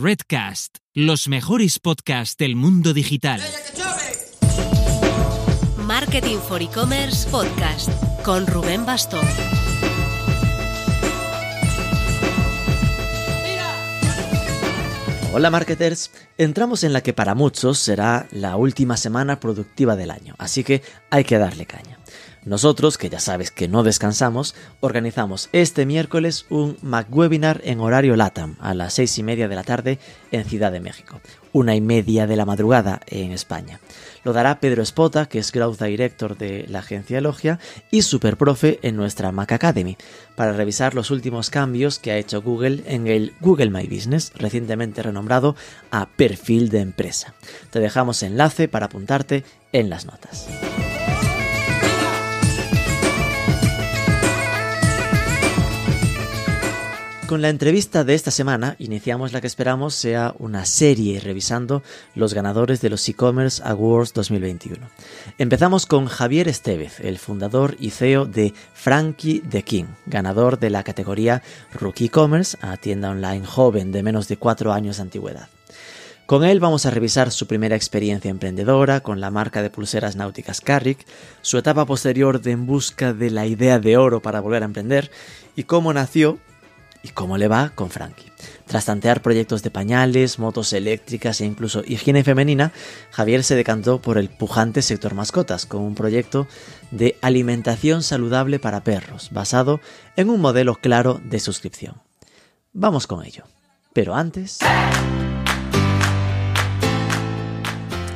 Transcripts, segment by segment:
Redcast, los mejores podcasts del mundo digital. Marketing for E-Commerce Podcast con Rubén Bastón. Hola marketers, entramos en la que para muchos será la última semana productiva del año, así que hay que darle caña. Nosotros, que ya sabes que no descansamos, organizamos este miércoles un MacWebinar en horario LATAM a las seis y media de la tarde en Ciudad de México, una y media de la madrugada en España. Lo dará Pedro Espota, que es Growth Director de la agencia Logia y Superprofe en nuestra Mac Academy, para revisar los últimos cambios que ha hecho Google en el Google My Business, recientemente renombrado a perfil de empresa. Te dejamos enlace para apuntarte en las notas. Con la entrevista de esta semana iniciamos la que esperamos sea una serie revisando los ganadores de los e-commerce Awards 2021. Empezamos con Javier Estevez, el fundador y CEO de Frankie the King, ganador de la categoría Rookie E-commerce a tienda online joven de menos de 4 años de antigüedad. Con él vamos a revisar su primera experiencia emprendedora con la marca de pulseras náuticas Carrick, su etapa posterior de en busca de la idea de oro para volver a emprender y cómo nació ¿Y cómo le va con Frankie? Tras tantear proyectos de pañales, motos eléctricas e incluso higiene femenina, Javier se decantó por el pujante sector mascotas con un proyecto de alimentación saludable para perros, basado en un modelo claro de suscripción. Vamos con ello. Pero antes...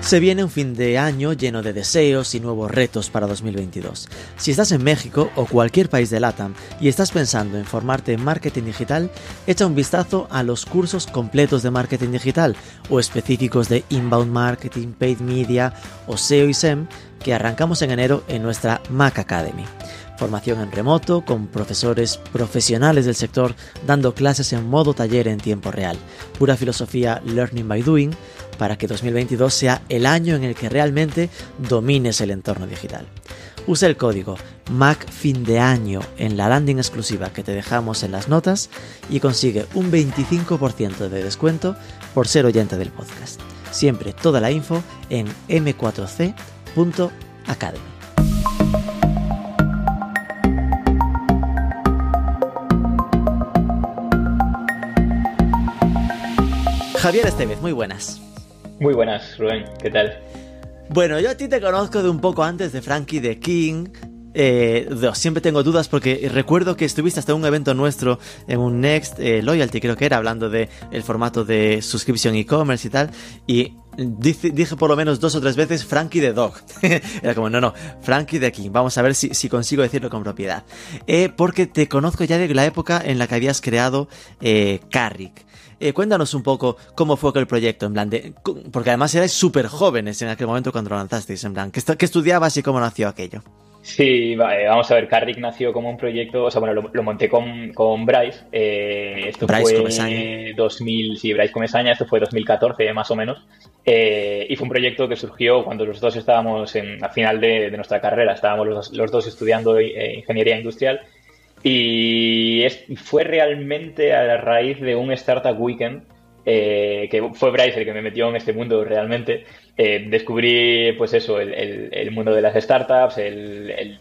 Se viene un fin de año lleno de deseos y nuevos retos para 2022. Si estás en México o cualquier país de LATAM y estás pensando en formarte en marketing digital, echa un vistazo a los cursos completos de marketing digital o específicos de inbound marketing, paid media o SEO y SEM que arrancamos en enero en nuestra Mac Academy. Formación en remoto con profesores profesionales del sector dando clases en modo taller en tiempo real. Pura filosofía Learning by Doing para que 2022 sea el año en el que realmente domines el entorno digital. Usa el código MACFINDEAño en la landing exclusiva que te dejamos en las notas y consigue un 25% de descuento por ser oyente del podcast. Siempre toda la info en m4c.academy. Javier Estevez, muy buenas. Muy buenas, Rubén, ¿qué tal? Bueno, yo a ti te conozco de un poco antes de Frankie the King. Eh, siempre tengo dudas porque recuerdo que estuviste hasta un evento nuestro en un Next eh, Loyalty, creo que era, hablando de el formato de suscripción e-commerce y tal. Y dije, por lo menos dos o tres veces Frankie the Dog. era como, no, no, Frankie the King. Vamos a ver si, consigo decirlo con propiedad. Eh, porque te conozco ya de la época en la que habías creado Carrick. Eh, cuéntanos un poco cómo fue aquel proyecto, en plan de, porque además erais súper jóvenes en aquel momento cuando lo lanzasteis, en plan, ¿qué, estudiabas y cómo nació aquello? Sí, vamos a ver, Carrick nació como un proyecto, o sea, bueno, lo, monté con, con Bryce, eh, esto fue Comesaña. 2000, sí, Bryce Comesaña, esto fue 2014 más o menos, eh, y fue un proyecto que surgió cuando los dos estábamos en, al final de, nuestra carrera, estábamos los, los dos estudiando ingeniería industrial y fue realmente a raíz de un Startup Weekend, eh, que fue Bryce el que me metió en este mundo realmente. Eh, descubrí, pues eso, el, mundo de las startups, el,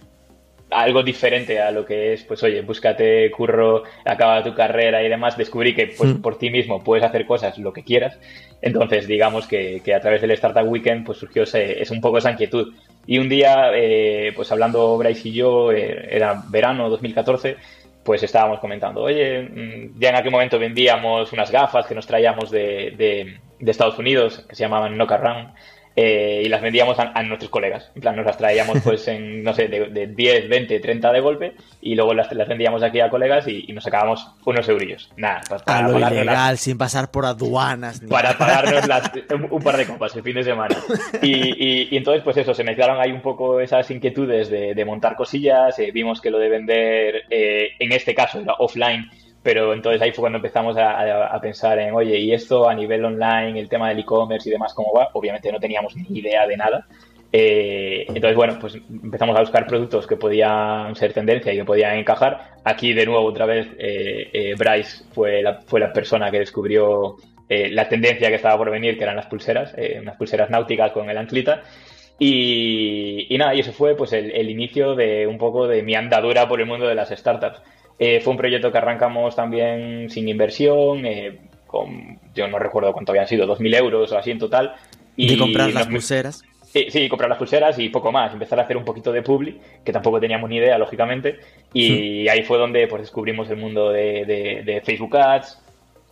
algo diferente a lo que es, pues oye, búscate curro, acaba tu carrera y demás. Descubrí que pues, mm. por ti mismo puedes hacer cosas lo que quieras. Entonces, digamos que, a través del Startup Weekend pues surgió ese, es un poco esa inquietud. Y un día, eh, pues hablando Bryce y yo, eh, era verano 2014, pues estábamos comentando, oye, mm, ya en aquel momento vendíamos unas gafas que nos traíamos de, de, Estados Unidos, que se llamaban Noca Run, eh, y las vendíamos a, nuestros colegas. En plan, nos las traíamos pues en, no sé, de, 10, 20, 30 de golpe y luego las, las vendíamos aquí a colegas y, nos sacábamos unos eurillos. Nada, pues para, lo ilegal, sin pasar por aduanas. para pagarnos un, par de copas el fin de semana. Y, y, entonces, pues eso, se mezclaron ahí un poco esas inquietudes de, montar cosillas. Eh, vimos que lo de vender, eh, en este caso, era offline pero entonces ahí fue cuando empezamos a, pensar en, oye, ¿y esto a nivel online, el tema del e-commerce y demás, cómo va? Obviamente no teníamos ni idea de nada. Eh, entonces, bueno, pues empezamos a buscar productos que podían ser tendencia y que podían encajar. Aquí, de nuevo, otra vez, eh, eh, Bryce fue la, fue la persona que descubrió la tendencia que estaba por venir, que eran las pulseras, unas pulseras náuticas con el anclita. Y, nada, y eso fue pues el, inicio de un poco de mi andadura por el mundo de las startups. Fue un proyecto que arrancamos también sin inversión, con, yo no recuerdo cuánto habían sido, 2.000 euros o así en total. Y comprar las pulseras. Sí, comprar las pulseras y poco más. Empezar a hacer un poquito de publi, que tampoco teníamos ni idea, lógicamente. Y ahí fue donde pues, descubrimos el mundo de, Facebook Ads,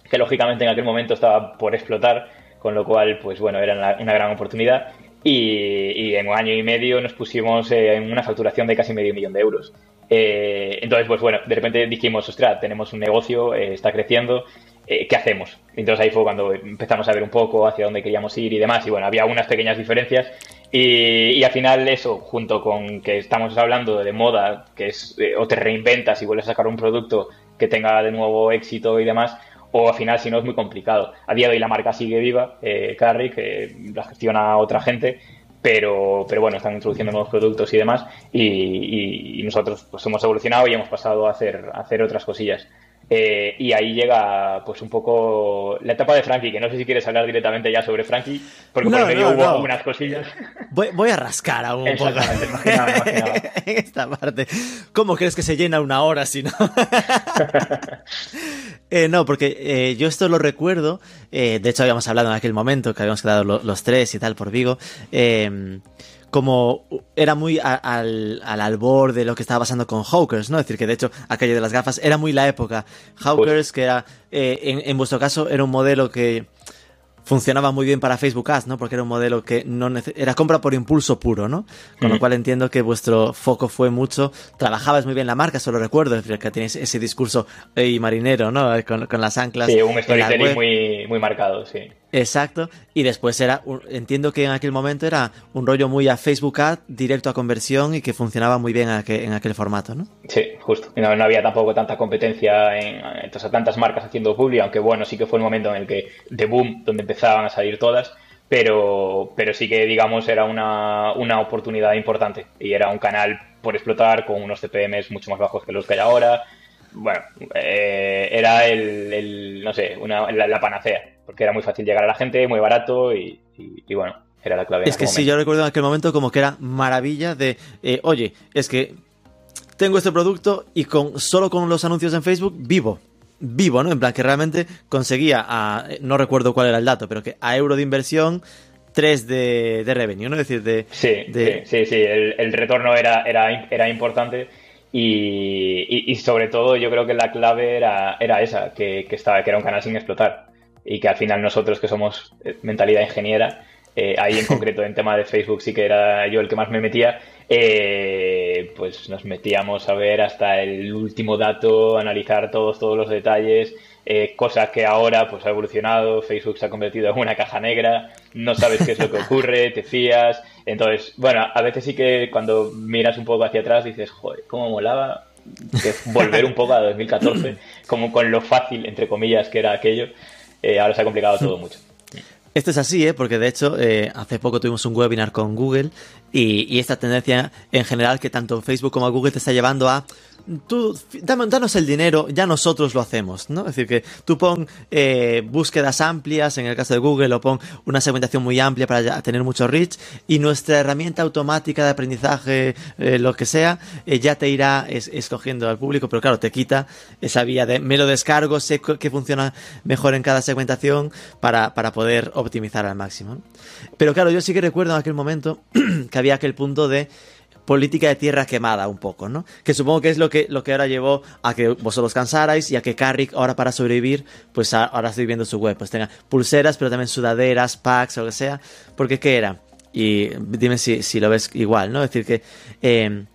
que lógicamente en aquel momento estaba por explotar, con lo cual, pues bueno, era una gran oportunidad. Y, en un año y medio nos pusimos en una facturación de casi medio millón de euros. Eh, entonces, pues bueno, de repente dijimos, ostras, tenemos un negocio, eh, está creciendo, eh, ¿qué hacemos? Entonces ahí fue cuando empezamos a ver un poco hacia dónde queríamos ir y demás. Y bueno, había unas pequeñas diferencias. Y, al final eso, junto con que estamos hablando de moda, que es eh, o te reinventas y vuelves a sacar un producto que tenga de nuevo éxito y demás, o al final si no es muy complicado. A día de hoy la marca sigue viva, eh, Carry, que la gestiona otra gente, pero, pero bueno, están introduciendo nuevos productos y demás, y, nosotros pues hemos evolucionado y hemos pasado a hacer, a hacer otras cosillas. Eh, y ahí llega, pues, un poco la etapa de Frankie, que no sé si quieres hablar directamente ya sobre Frankie, porque por medio hubo algunas cosillas. Voy, a rascar aún un poco. en esta parte. ¿Cómo crees que se llena una hora si no? Eh, no, porque eh, yo esto lo recuerdo. de hecho, habíamos hablado en aquel momento que habíamos quedado los tres y tal por Vigo como era muy al, al albor de lo que estaba pasando con Hawkers, ¿no? Es decir, que de hecho aquello de las gafas era muy la época. Hawkers, que era, eh, en, en vuestro caso, era un modelo que funcionaba muy bien para Facebook Ads, ¿no? Porque era un modelo que no era compra por impulso puro, ¿no? Con lo cual entiendo que vuestro foco fue mucho, trabajabas muy bien la marca, solo recuerdo, es decir, que tenéis ese discurso y marinero, ¿no? Con, con, las anclas. Sí, un storytelling muy, muy marcado, sí. Exacto. Y después era, entiendo que en aquel momento era un rollo muy a Facebook Ad, directo a conversión y que funcionaba muy bien en aquel, formato, ¿no? Sí, justo. No, no había tampoco tanta competencia en, tantas marcas haciendo publi, aunque bueno, sí que fue el momento en el que, de boom, donde empezaban a salir todas, pero, pero sí que, digamos, era una, una oportunidad importante y era un canal por explotar con unos CPMs mucho más bajos que los que hay ahora. Bueno, eh, era el, no sé, una, la panacea porque era muy fácil llegar a la gente, muy barato y, bueno, era la clave. Es que sí, yo recuerdo en aquel momento como que era maravilla de, eh, oye, es que tengo este producto y con solo con los anuncios en Facebook vivo. Vivo, ¿no? En plan, que realmente conseguía a, no recuerdo cuál era el dato, pero que a euro de inversión 3 de, de revenue, ¿no? Es decir, de... Sí, sí, sí, el, retorno era, era, era importante y, sobre todo yo creo que la clave era, era esa, que, que, estaba, que era un canal sin explotar. Y que al final nosotros que somos eh, mentalidad ingeniera, eh, ahí en concreto en tema de Facebook sí que era yo el que más me metía, eh, pues nos metíamos a ver hasta el último dato, analizar todos, todos los detalles, eh, cosa que ahora pues ha evolucionado, Facebook se ha convertido en una caja negra, no sabes qué es lo que ocurre, te fías, entonces, bueno, a veces sí que cuando miras un poco hacia atrás dices, joder, cómo molaba volver un poco a 2014, como con lo fácil, entre comillas, que era aquello. Eh, ahora se ha complicado todo mucho. Esto es así, ¿eh? porque de hecho eh, hace poco tuvimos un webinar con Google y, y, esta tendencia en general que tanto Facebook como Google te está llevando a tú, danos el dinero, ya nosotros lo hacemos, ¿no? Es decir, que tú pon eh, búsquedas amplias, en el caso de Google, o pon una segmentación muy amplia para tener mucho reach, y nuestra herramienta automática de aprendizaje, eh, lo que sea, eh, ya te irá escogiendo al público, pero claro, te quita esa vía de me lo descargo, sé que funciona mejor en cada segmentación para, para poder optimizar al máximo. Pero claro, yo sí que recuerdo en aquel momento que había aquel punto de política de tierra quemada un poco, ¿no? Que supongo que es lo que, lo que ahora llevó a que vosotros cansarais y a que Carrick ahora para sobrevivir, pues ahora estoy viendo su web, pues tenga pulseras, pero también sudaderas, packs o lo que sea, porque ¿qué era? Y dime si, lo ves igual, ¿no? Es decir, que... Em,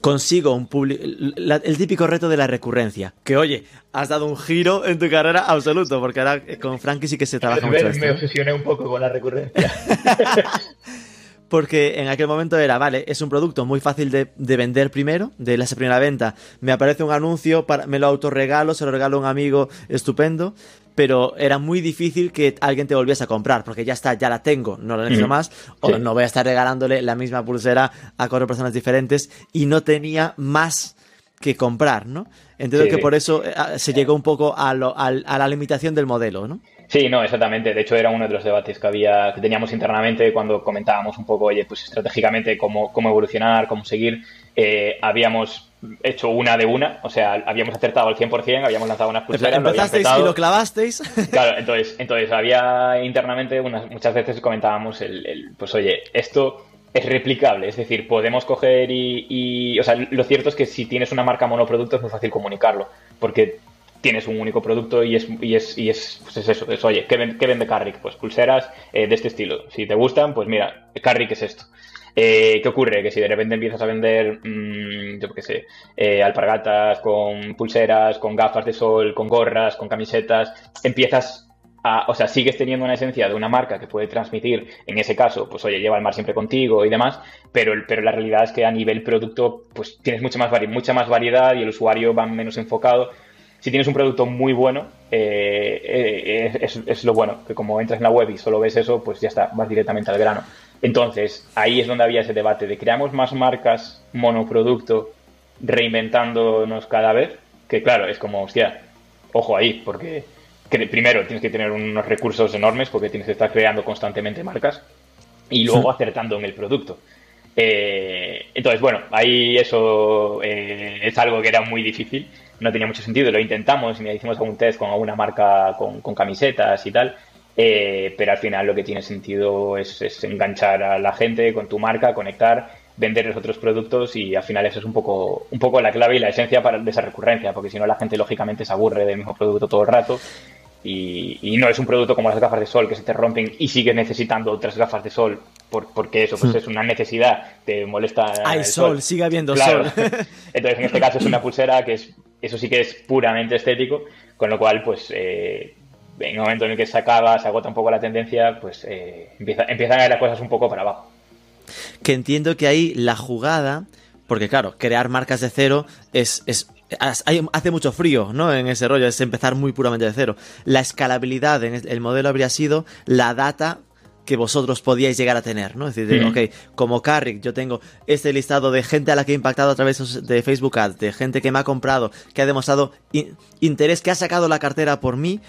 consigo un público. El típico reto de la recurrencia. Que oye, has dado un giro en tu carrera absoluto, porque ahora con Frankie sí que se trabaja mucho. Me obsesioné un poco con la recurrencia. porque en aquel momento era, vale, es un producto muy fácil de, vender primero, de la primera venta, me aparece un anuncio, para, me lo autorregalo, se lo regalo a un amigo, estupendo, pero era muy difícil que alguien te volviese a comprar, porque ya está, ya la tengo, no la necesito más, o no voy a estar regalándole la misma pulsera a cuatro personas diferentes, y no tenía más que comprar, ¿no? Entiendo que por eso eh, se llegó un poco a, a, la limitación del modelo, ¿no? Sí, no, exactamente. De hecho, era uno de los debates que había, que teníamos internamente cuando comentábamos un poco, oye, pues estratégicamente cómo, cómo evolucionar, cómo seguir. Eh, habíamos hecho una de una, o sea, habíamos acertado al 100%, habíamos lanzado unas pulseras. Empezasteis y lo clavasteis. Claro, entonces, entonces había internamente unas, muchas veces comentábamos el, el, pues oye, esto es replicable, es decir, podemos coger y, o sea, lo cierto es que si tienes una marca monoproducto es muy fácil comunicarlo, porque tienes un único producto y es, es, es, pues es eso, es, oye, ¿qué, vende, Carrick? Pues pulseras eh, de este estilo. Si te gustan, pues mira, Carrick es esto. Eh, ¿Qué ocurre? Que si de repente empiezas a vender, mmm, yo qué sé, eh, alpargatas con pulseras, con gafas de sol, con gorras, con camisetas, empiezas o sea, sigues teniendo una esencia de una marca que puede transmitir, en ese caso, pues oye, lleva el mar siempre contigo y demás, pero, pero la realidad es que a nivel producto, pues tienes mucha más, mucha más variedad y el usuario va menos enfocado. Si tienes un producto muy bueno, eh, eh, es, es, lo bueno, que como entras en la web y solo ves eso, pues ya está, vas directamente al grano. Entonces, ahí es donde había ese debate de creamos más marcas monoproducto reinventándonos cada vez, que claro, es como, hostia, ojo ahí, porque primero tienes que tener unos recursos enormes porque tienes que estar creando constantemente marcas y luego acertando en el producto. Eh, entonces, bueno, ahí eso eh, es algo que era muy difícil, no tenía mucho sentido, lo intentamos y hicimos algún test con alguna marca con, camisetas y tal, eh, pero al final lo que tiene sentido es, es, enganchar a la gente con tu marca, conectar, vender los otros productos y al final eso es un poco, un poco la clave y la esencia para, de esa recurrencia, porque si no la gente lógicamente se aburre del mismo producto todo el rato y, no es un producto como las gafas de sol que se te rompen y sigues necesitando otras gafas de sol porque eso pues es una necesidad, te molesta. Hay sol, sigue habiendo sol. Entonces en este caso es una pulsera que es, eso sí que es puramente estético, con lo cual pues eh, en el momento en el que se acaba, se agota un poco la tendencia, pues eh, empieza, empiezan a ir las cosas un poco para abajo. Que entiendo que ahí la jugada, porque claro, crear marcas de cero es, es hace mucho frío, ¿no? En ese rollo, es empezar muy puramente de cero. La escalabilidad en el modelo habría sido la data que vosotros podíais llegar a tener, ¿no? Es decir, ok, como Carrick, yo tengo este listado de gente a la que he impactado a través de Facebook Ads, de gente que me ha comprado, que ha demostrado interés, que ha sacado la cartera por mí,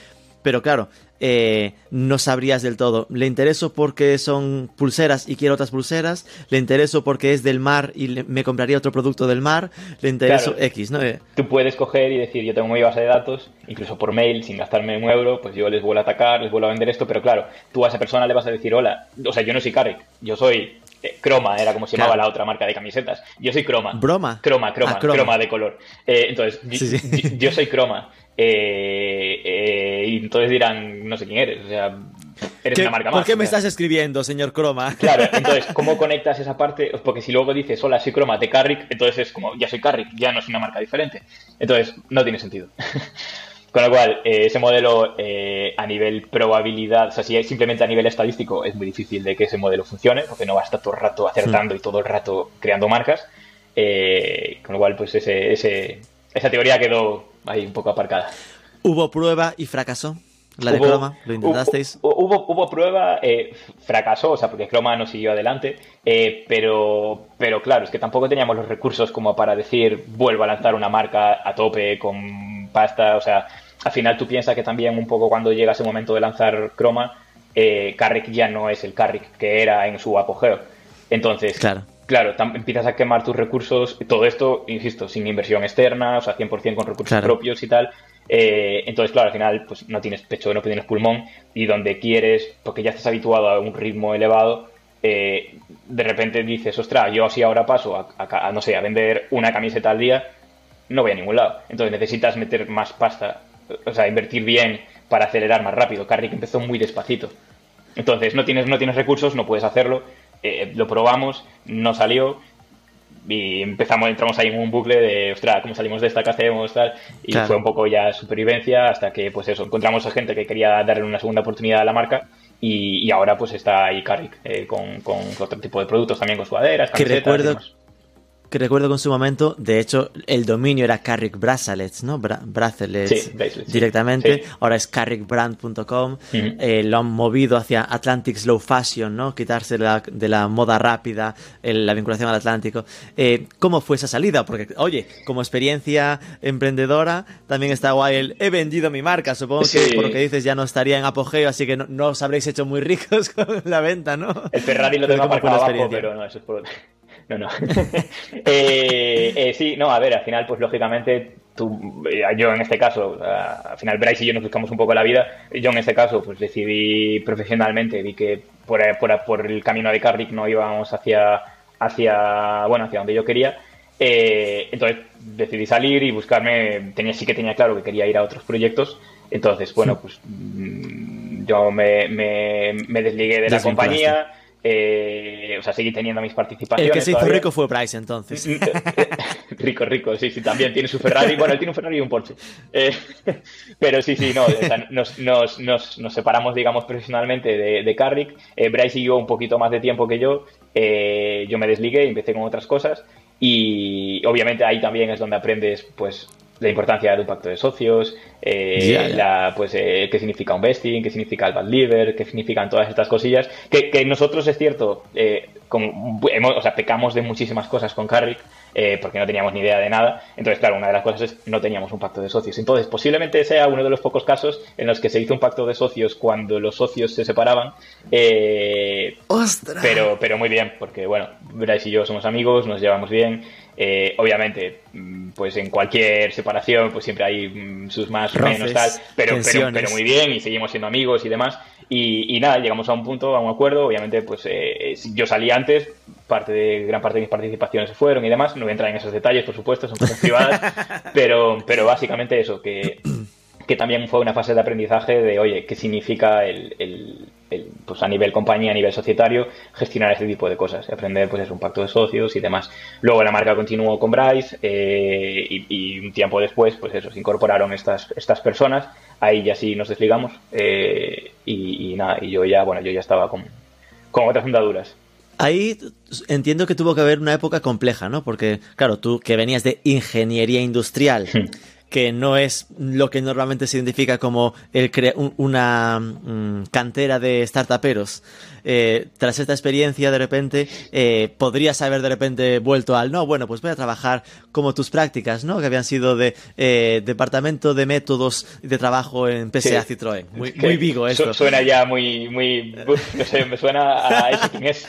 pero claro, eh, no sabrías del todo. ¿Le intereso porque son pulseras y quiero otras pulseras? ¿Le intereso porque es del mar y me compraría otro producto del mar? ¿Le intereso X? ¿no? Eh, Tú puedes coger y decir, yo tengo mi base de datos, incluso por mail, sin gastarme un euro, pues yo les vuelvo a atacar, les vuelvo a vender esto, pero claro, tú a esa persona le vas a decir, hola, o sea, yo no soy Carrick, yo soy eh, Croma era como se llamaba la otra marca de camisetas. Yo soy Croma. ¿Broma? Croma, Croma, ah, croma. de color. entonces, yo, soy Croma. Eh, eh, y entonces dirán, no sé quién eres, o sea, eres una marca más. ¿Por qué me estás escribiendo, señor Croma? Claro, entonces, ¿cómo conectas esa parte? Porque si luego dices, hola, soy Croma de Carrick, entonces es como, ya soy Carrick, ya no es una marca diferente. Entonces, no tiene sentido. Con lo cual, eh, ese modelo a nivel probabilidad, o sea, si simplemente a nivel estadístico, es muy difícil de que ese modelo funcione, porque no va a estar todo el rato acertando y todo el rato creando marcas. con lo cual, pues ese, ese, esa teoría quedó ahí un poco aparcada. ¿Hubo prueba y fracasó? ¿La de Chroma? ¿Lo intentasteis? Hubo, hubo prueba, eh, fracasó, o sea, porque Chroma no siguió adelante, eh, pero, pero claro, es que tampoco teníamos los recursos como para decir, vuelvo a lanzar una marca a tope con pasta, o sea, al final tú piensas que también un poco cuando llega ese momento de lanzar Chroma, eh, Carrick ya no es el Carrick que era en su apogeo. Entonces, claro claro, empiezas a quemar tus recursos, todo esto, insisto, sin inversión externa, o sea, 100% con recursos propios y tal. Eh, entonces, claro, al final, pues no tienes pecho, no tienes pulmón, y donde quieres, porque ya estás habituado a un ritmo elevado, eh, de repente dices, ostras, yo así ahora paso a, no sé, a vender una camiseta al día, no voy a ningún lado. Entonces necesitas meter más pasta, o sea, invertir bien para acelerar más rápido. Carrick empezó muy despacito. Entonces, no tienes, no tienes recursos, no puedes hacerlo. Eh, lo probamos, no salió y empezamos, entramos ahí en un bucle de, ostras, ¿cómo salimos de esta? ¿Qué hacemos? Tal, y fue un poco ya supervivencia hasta que, pues eso, encontramos a gente que quería darle una segunda oportunidad a la marca y, ahora pues está ahí Carrick eh, con, otro tipo de productos también, con sudaderas, que recuerdo, que recuerdo que en su momento, de hecho, el dominio era Carrick Bracelets, ¿no? bracelets directamente. Ahora es carrickbrand.com. Eh, lo han movido hacia Atlantic Slow Fashion, ¿no? Quitarse de la, moda rápida, la vinculación al Atlántico. Eh, ¿Cómo fue esa salida? Porque, oye, como experiencia emprendedora, también está guay el he vendido mi marca. Supongo que por lo que dices ya no estaría en apogeo, así que no, os habréis hecho muy ricos con la venta, ¿no? El Ferrari lo tengo aparcado abajo, pero no, eso es por... No, no. Eh, eh, sí, no, a ver, al final, pues lógicamente, tú, eh, yo en este caso, al final Bryce y yo nos buscamos un poco la vida. Yo en este caso, pues decidí profesionalmente, vi que por, por, el camino de Carrick no íbamos hacia, hacia, bueno, hacia donde yo quería. entonces decidí salir y buscarme, tenía, sí que tenía claro que quería ir a otros proyectos. Entonces, bueno, pues mm, yo me, me, desligué de la compañía eh, o sea, seguí teniendo mis participaciones. El que se hizo rico fue Price entonces. rico, rico, sí, sí, también tiene su Ferrari. Bueno, él tiene un Ferrari y un Porsche. Eh, pero sí, sí, no, nos, nos, nos, nos, separamos, digamos, profesionalmente de, de Carrick. Eh, Bryce siguió un poquito más de tiempo que yo. Eh, yo me desligué y empecé con otras cosas. Y obviamente ahí también es donde aprendes, pues, la importancia de un pacto de socios, eh, La, pues, eh, qué significa un vesting, qué significa el bad liver, qué significan todas estas cosillas, que, que nosotros es cierto, eh, hemos, o sea, pecamos de muchísimas cosas con Carrick, eh, porque no teníamos ni idea de nada. Entonces, claro, una de las cosas es no teníamos un pacto de socios. Entonces, posiblemente sea uno de los pocos casos en los que se hizo un pacto de socios cuando los socios se separaban. Eh, pero, pero muy bien, porque bueno, Bryce y yo somos amigos, nos llevamos bien. Eh, obviamente, mm, pues en cualquier separación, pues siempre hay mm, sus más o menos tal, pero, pero, pero, muy bien y seguimos siendo amigos y demás. Y, nada, llegamos a un punto, a un acuerdo. Obviamente, pues eh, yo salí antes, parte de gran parte de mis participaciones se fueron y demás. No voy a entrar en esos detalles, por supuesto, son cosas privadas, pero, pero básicamente eso, que, que también fue una fase de aprendizaje de, oye, qué significa el, pues a nivel compañía, a nivel societario, gestionar este tipo de cosas, aprender pues es un pacto de socios y demás. Luego la marca continuó con Bryce eh, y, un tiempo después, pues eso, se incorporaron estas, estas personas, ahí ya sí nos desligamos eh, y, nada, y yo ya, bueno, yo ya estaba con, con otras fundaduras. Ahí entiendo que tuvo que haber una época compleja, ¿no? Porque, claro, tú que venías de ingeniería industrial, que no es lo que normalmente se identifica como el una mm, cantera de startuperos. Eh, tras esta experiencia, de repente, eh, podrías haber de repente vuelto al no, bueno, pues voy a trabajar como tus prácticas, ¿no? Que habían sido de eh, departamento de métodos de trabajo en PSA Citroën. Muy, muy vigo esto. suena ya muy, muy, no sé, me suena a ese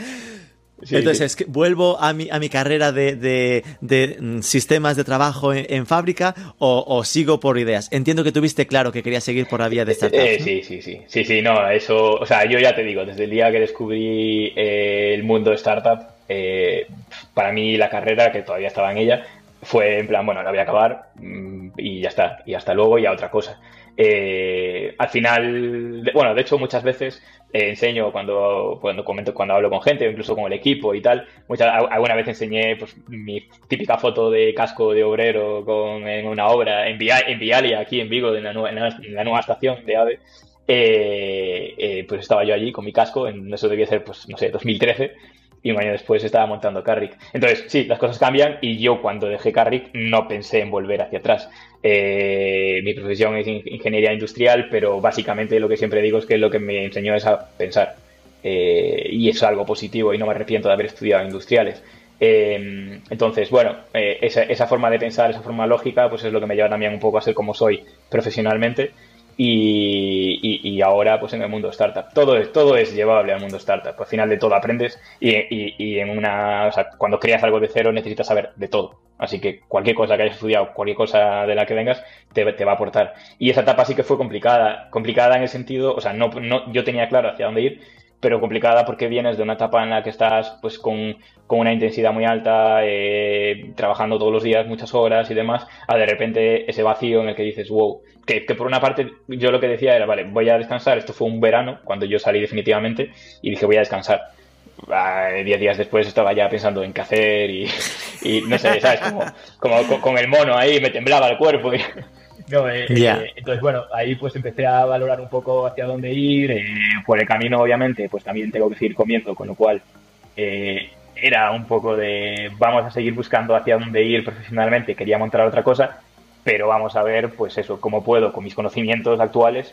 es. Entonces, vuelvo a mi, a mi carrera de, mm, sistemas de trabajo en, fábrica o, sigo por ideas. Entiendo que tuviste claro que querías seguir por la vía de startup. Eh, sí, sí, sí. Sí, sí, no, eso. O sea, yo ya te digo, desde el día que descubrí eh, el mundo startup, eh, para mí la carrera, que todavía estaba en ella, fue en plan, bueno, la voy a acabar mm, y ya está. Y hasta luego y a otra cosa. Al final, bueno, de hecho muchas veces eh, enseño cuando, cuando comento, cuando hablo con gente, incluso con el equipo y tal. Muchas, alguna vez enseñé pues, mi típica foto de casco de obrero con, en una obra en, en Vialia, aquí en Vigo, en la, en la, nueva estación de AVE. Eh, eh, pues estaba yo allí con mi casco, en eso debía ser, pues, no sé, 2013 y un año después estaba montando Carrick. Entonces, sí, las cosas cambian y yo cuando dejé Carrick no pensé en volver hacia atrás. Eh, mi profesión es ingeniería industrial, pero básicamente lo que siempre digo es que lo que me enseñó es a pensar. Eh, y es algo positivo y no me arrepiento de haber estudiado industriales. Eh, entonces, bueno, esa, esa, forma de pensar, esa forma lógica, pues es lo que me lleva también un poco a ser como soy profesionalmente y, ahora pues en el mundo startup. Todo es, todo es llevable al mundo startup. Al final de todo aprendes y, en una, o sea, cuando creas algo de cero necesitas saber de todo. Así que cualquier cosa que hayas estudiado, cualquier cosa de la que vengas, te, te va a aportar. Y esa etapa sí que fue complicada. Complicada en el sentido, o sea, no, no, yo tenía claro hacia dónde ir, pero complicada porque vienes de una etapa en la que estás pues con, una intensidad muy alta, eh, trabajando todos los días muchas horas y demás, a de repente ese vacío en el que dices, wow, que, por una parte yo lo que decía era, vale, voy a descansar, esto fue un verano cuando yo salí definitivamente y dije voy a descansar. Ah, diez días después estaba ya pensando en qué hacer y, no sé, ¿sabes? Como, con, el mono ahí me temblaba el cuerpo. Y, no, eh, eh, entonces, bueno, ahí pues empecé a valorar un poco hacia dónde ir. Eh, por el camino, obviamente, pues también tengo que seguir comiendo, con lo cual era un poco de vamos a seguir buscando hacia dónde ir profesionalmente, quería montar otra cosa, pero vamos a ver, pues eso, cómo puedo con mis conocimientos actuales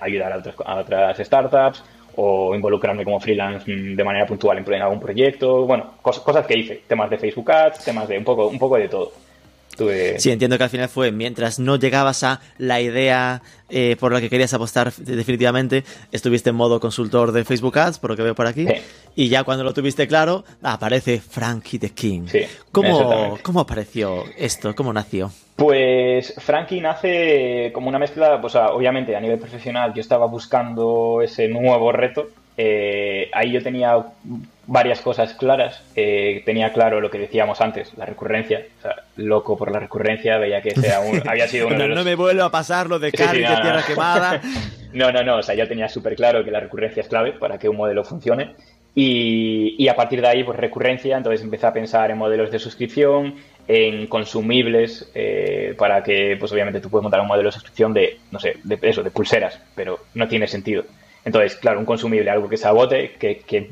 ayudar a otras, a otras startups o involucrarme como freelance de manera puntual en algún proyecto, bueno, cosas que hice, temas de Facebook Ads, temas de un poco, un poco de todo. Sí, entiendo que al final fue mientras no llegabas a la idea eh, por la que querías apostar definitivamente, estuviste en modo consultor de Facebook Ads, por lo que veo por aquí, y ya cuando lo tuviste claro, aparece Frankie the King. Sí, ¿Cómo, ¿Cómo apareció esto? ¿Cómo nació? Pues Frankie nace como una mezcla, pues obviamente a nivel profesional yo estaba buscando ese nuevo reto eh, ahí yo tenía varias cosas claras. Eh, tenía claro lo que decíamos antes, la recurrencia. O sea, loco por la recurrencia, veía que ese había sido uno no, de los... No me vuelvo a pasar lo de carne no, tierra quemada. no, no, no. O sea, yo tenía súper claro que la recurrencia es clave para que un modelo funcione. Y, a partir de ahí, pues recurrencia, entonces empecé a pensar en modelos de suscripción, en consumibles, eh, para que, pues obviamente tú puedes montar un modelo de suscripción de, no sé, de eso, de pulseras, pero no tiene sentido. Entonces, claro, un consumible, algo que se agote, que, que,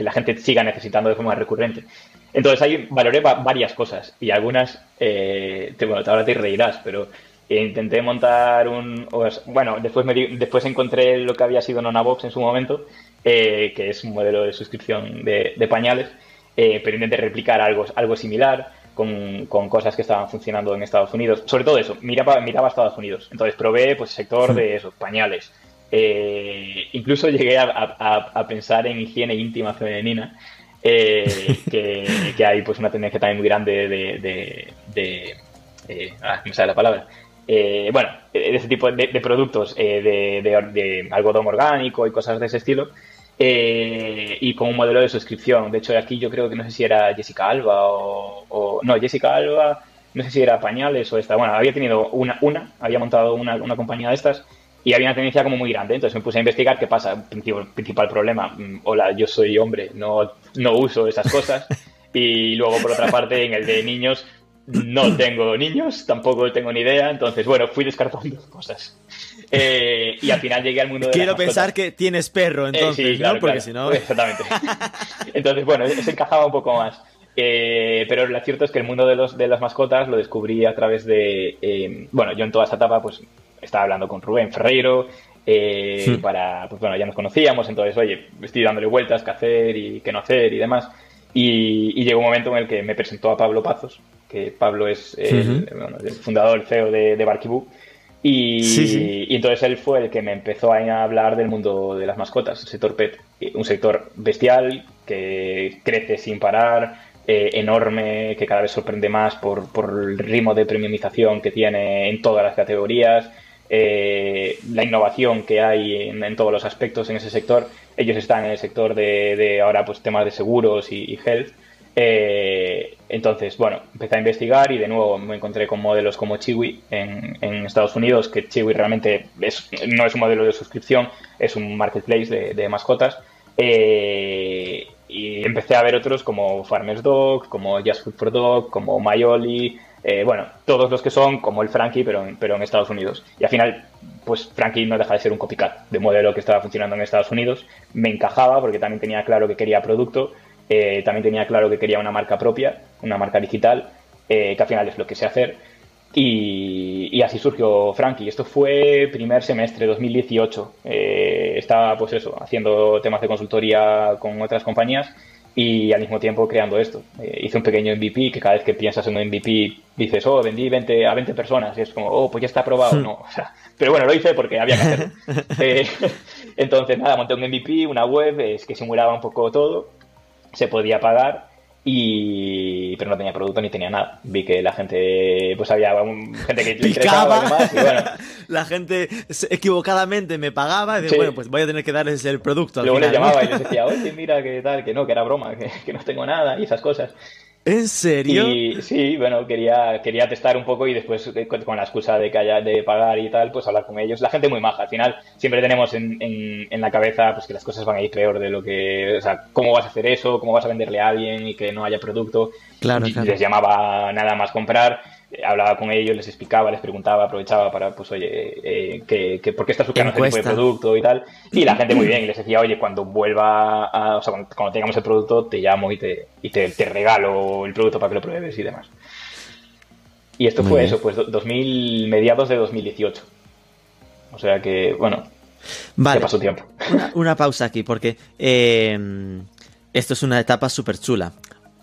la gente siga necesitando de forma recurrente. Entonces, ahí valoré varias cosas y algunas, eh, te, bueno, ahora te reirás, pero intenté montar un. Bueno, después, me después encontré lo que había sido Nonabox en su momento, eh, que es un modelo de suscripción de, pañales, eh, pero intenté replicar algo, algo similar. Con, con, cosas que estaban funcionando en Estados Unidos. Sobre todo eso, miraba, miraba a Estados Unidos. Entonces probé pues sector de eso, pañales, eh, incluso llegué a, pensar en higiene íntima femenina, eh, que, hay pues una tendencia también muy grande de... de, eh, ah, me sale la palabra. bueno, de ese tipo de, productos de, algodón orgánico y cosas de ese estilo. y con un modelo de suscripción. De hecho, aquí yo creo que no sé si era Jessica Alba o, no, Jessica Alba, no sé si era Pañales o esta. Bueno, había tenido una, una había montado una, una compañía de estas y había una tendencia como muy grande. Entonces me puse a investigar qué pasa. Principal, principal problema, mm, hola, yo soy hombre, no, no uso esas cosas. Y luego, por otra parte, en el de niños, no tengo niños, tampoco tengo ni idea. Entonces, bueno, fui descartando cosas. Eh, y al final llegué al mundo de Quiero pensar que tienes perro, eh, entonces, ¿no? Porque si no. Exactamente. Entonces, bueno, se encajaba un poco más. Eh, pero lo cierto es que el mundo de, los, de las mascotas lo descubrí a través de. bueno, yo en toda esta etapa, pues estaba hablando con Rubén Ferreiro, eh, para, pues bueno, ya nos conocíamos, entonces, oye, estoy dándole vueltas, qué hacer y qué no hacer y demás. Y, llegó un momento en el que me presentó a Pablo Pazos, que Pablo es el, fundador, el CEO de, de Barkibú, y, entonces él fue el que me empezó a hablar del mundo de las mascotas, el sector pet, un sector bestial que crece sin parar, eh, enorme, que cada vez sorprende más por, por el ritmo de premiumización que tiene en todas las categorías, eh, la innovación que hay en, todos los aspectos en ese sector. Ellos están en el sector de, ahora pues temas de seguros y, health. Eh, entonces, bueno, empecé a investigar y de nuevo me encontré con modelos como Chiwi en, Estados Unidos, que Chiwi realmente no es un modelo de suscripción, es un marketplace de, mascotas. Eh, y empecé a ver otros como Farmer's Dog, como Just Food for Dog, como Mayoli, eh, bueno, todos los que son como el Frankie, pero, pero en Estados Unidos. Y al final, pues Frankie no deja de ser un copycat de modelo que estaba funcionando en Estados Unidos. Me encajaba porque también tenía claro que quería producto, eh, también tenía claro que quería una marca propia, una marca digital, eh, que al final es lo que sé hacer. Y, así surgió Frankie. Esto fue primer semestre 2018. estaba, pues eso, haciendo temas de consultoría con otras compañías y al mismo tiempo creando esto. Eh, hice un pequeño MVP que cada vez que piensas en un MVP dices, oh, vendí 20, a 20 personas y es como, oh, pues ya está aprobado. no, o sea, pero bueno, lo hice porque había que hacerlo. Eh, entonces, nada, monté un MVP, una web es que simulaba un poco todo, se podía pagar y pero no tenía producto ni tenía nada. Vi que la gente, pues había gente que le interesaba y bueno. La gente equivocadamente me pagaba y dije, bueno, pues voy a tener que darles el producto. Luego les llamaba y les decía, oye, mira, que tal, que no, que era broma, que, que no tengo nada y esas cosas. ¿En serio? Y sí, bueno, quería, quería testar un poco y después eh, con la excusa de, que haya, de pagar y tal, pues hablar con ellos. La gente muy maja. Al final siempre tenemos en, en, la cabeza pues que las cosas van a ir peor de lo que... O sea, ¿cómo vas a hacer eso? ¿Cómo vas a venderle a alguien y que no haya producto? Claro, Les llamaba nada más comprar hablaba con ellos, les explicaba, les preguntaba, aprovechaba para, pues, oye, que, que, ¿por qué estás buscando este tipo de producto y tal? Y la gente muy bien, les decía, oye, cuando vuelva, a, o sea, cuando, tengamos el producto, te llamo y te, y te, te regalo el producto para que lo pruebes y demás. Y esto fue eso, pues 2000, mediados de 2018. O sea que, bueno, vale. pasó tiempo. Una, pausa aquí, porque eh, esto es una etapa súper chula.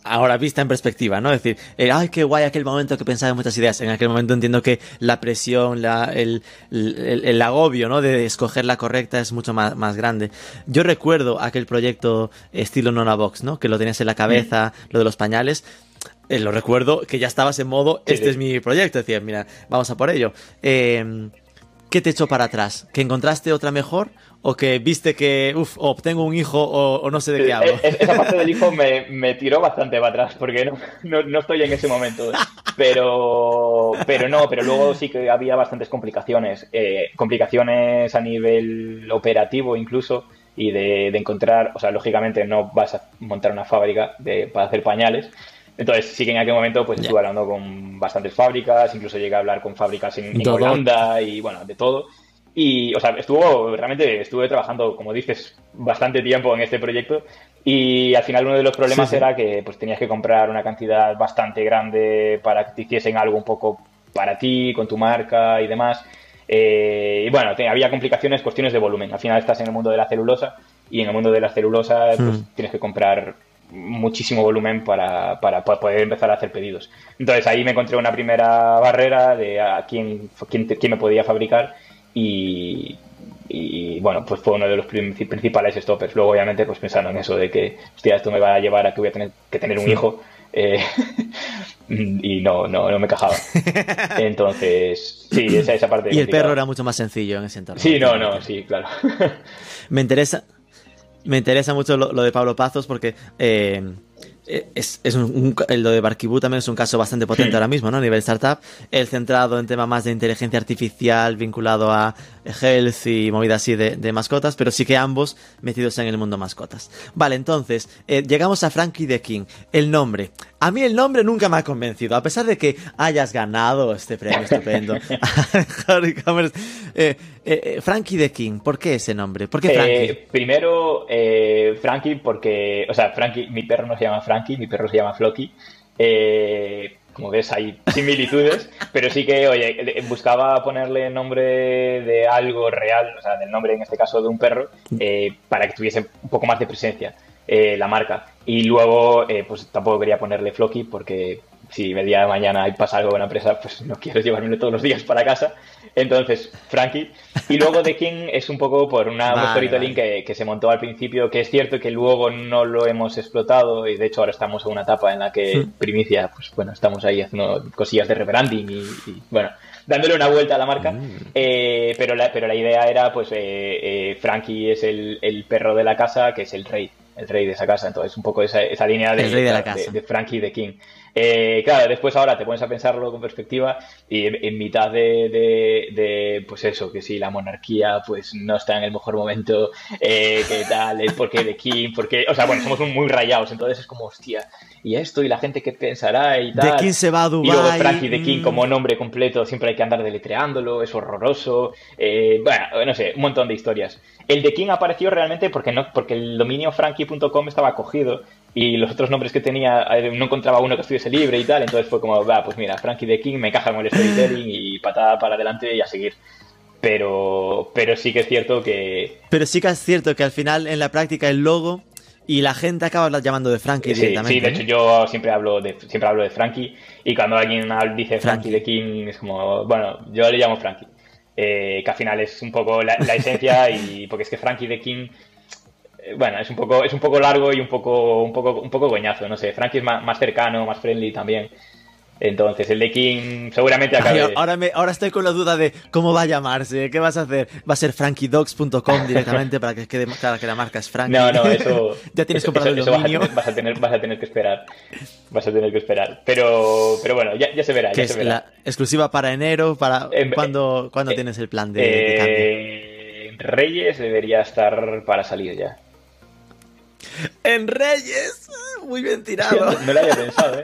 Ahora vista en perspectiva, ¿no? Es decir, eh, ay, qué guay aquel momento que pensaba en muchas ideas. En aquel momento entiendo que la presión, la, el, el, agobio, ¿no? De escoger la correcta es mucho más, más grande. Yo recuerdo aquel proyecto estilo Nona Box, ¿no? Que lo tenías en la cabeza, mm. lo de los pañales. Eh, lo recuerdo que ya estabas en modo, este es mi proyecto. Decías, mira, vamos a por ello. Eh, ¿Qué te echó para atrás? ¿Que encontraste otra mejor? ¿O que viste que, uff, obtengo un hijo o, no sé de qué hablo? E-, esa parte del hijo me, tiró bastante para atrás porque no, no, estoy en ese momento. Pero, pero no, pero luego sí que había bastantes complicaciones. Eh, complicaciones a nivel operativo incluso y de, encontrar, o sea, lógicamente no vas a montar una fábrica de, para hacer pañales. Entonces sí que en aquel momento pues estuve hablando con bastantes fábricas, incluso llegué a hablar con fábricas en, en Holanda y bueno, de todo. Y, o sea, estuvo, realmente estuve trabajando, como dices, bastante tiempo en este proyecto y al final uno de los problemas era que pues tenías que comprar una cantidad bastante grande para que te hiciesen algo un poco para ti, con tu marca y demás. Eh, y bueno, había complicaciones, cuestiones de volumen. Al final estás en el mundo de la celulosa y en el mundo de la celulosa pues, hmm. tienes que comprar muchísimo volumen para, para, poder empezar a hacer pedidos. Entonces ahí me encontré una primera barrera de a quién, quién, quién me podía fabricar y, bueno, pues fue uno de los principales stoppers. Luego, obviamente, pues pensando en eso de que, hostia, esto me va a llevar a que voy a tener que tener un hijo. Eh, y no, no, no me cajaba. Entonces, sí, esa, esa parte. Y el perro era mucho más senclo en ese entorno. Sí, no, no, sí, claro. me interesa, me interesa mucho lo, de Pablo Pazos porque eh, es, es un, lo de Barkibú también es un caso bastante potente ahora mismo, ¿no? A nivel startup. El centrado en temas más de inteligencia artificial vinculado a health y movida así de, mascotas, pero sí que ambos metidos en el mundo mascotas. Vale, entonces, eh, llegamos a Frankie the King. El nombre. A mí el nombre nunca me ha convencido, a pesar de que hayas ganado este premio estupendo. eh, eh, Frankie the King, ¿por qué ese nombre? ¿Por qué Frankie? primero, Frankie porque, o sea, Frankie, mi perro no se llama Frankie, mi perro se llama Flocky. Eh, como ves, hay similitudes, pero sí que, oye, buscaba ponerle nombre de algo real, o sea, del nombre en este caso de un perro, eh, para que tuviese un poco más de presencia eh, la marca. Y luego, eh, pues tampoco quería ponerle Flocky porque si el día de mañana pasa algo con la empresa, pues no quiero llevarme todos los días para casa. Entonces, Frankie. Y luego The King es un poco por una, un storytelling que, se montó al principio, que es cierto que luego no lo hemos explotado y de hecho ahora estamos en una etapa en la que primicia, pues bueno, estamos ahí haciendo cosillas de rebranding y, bueno, dándole una vuelta a la marca. Mm. Eh, pero, la, pero la idea era, pues, eh, eh, Frankie es el, el perro de la casa, que es el rey el rey de esa casa. Entonces, un poco esa, esa línea de, de, Frankie de King. Eh, claro, después ahora te pones a pensarlo con perspectiva y en, mitad de, de, pues eso, que si la monarquía pues no está en el mejor momento, eh, que tal, es porque de King, porque, o sea, bueno, somos muy rayados, entonces es como, hostia, y esto, y la gente que pensará y tal. De King se va a Dubai. Y luego Frankie de King como nombre completo, siempre hay que andar deletreándolo, es horroroso, eh, bueno, no sé, un montón de historias. El de King apareció realmente porque no, porque el dominio frankie.com estaba cogido y los otros nombres que tenía eh, no encontraba uno que estuviese libre y tal, entonces fue como, va, pues mira, Frankie the King me encaja con el storytelling y patada para adelante y a seguir. Pero, pero sí que es cierto que... Pero sí que es cierto que al final en la práctica el logo y la gente acaba llamando de Frankie directamente. Sí, de hecho yo siempre hablo de, siempre hablo de Frankie y cuando alguien dice Frankie, the King es como, bueno, yo le llamo Frankie. Eh, que al final es un poco la, la esencia y porque es que Frankie the King eh, bueno, es un poco, es un poco largo y un poco, un poco, un poco goñazo, no sé. Frankie es más, cercano, más friendly también. Entonces, el de King seguramente acabe... ahora, me, ahora estoy con la duda de cómo va a llamarse, qué vas a hacer. ¿Va a ser frankiedogs.com directamente para que quede claro que la marca es Frankie? No, no, eso... ya tienes comprado el dominio. Vas a, tener, vas a tener que esperar. Vas a tener que esperar. Pero, pero bueno, ya, se verá. Ya se verá. La exclusiva para enero, para ¿cuándo, eh, tienes el plan de, de cambio? Reyes debería estar para salir ya. En Reyes. Muy bien tirado. no, lo había pensado, ¿eh?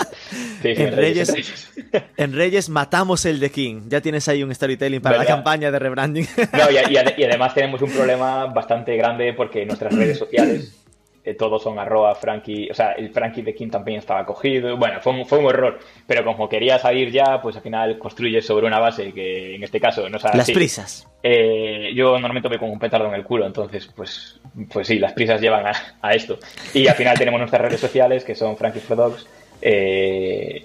en, Reyes, en, Reyes, matamos el de King. Ya tienes ahí un storytelling para la campaña de rebranding. No, y, además tenemos un problema bastante grande porque nuestras redes sociales eh, todos son arroba Frankie, o sea, el Frankie de King también estaba cogido, bueno, fue un, fue un error, pero como quería salir ya, pues al final construyes sobre una base que en este caso no sabes. Las prisas. Eh, yo normalmente me como un petardo en el culo, entonces, pues, pues sí, las prisas llevan a, esto. Y al final tenemos nuestras redes sociales que son Frankie for Dogs. Eh,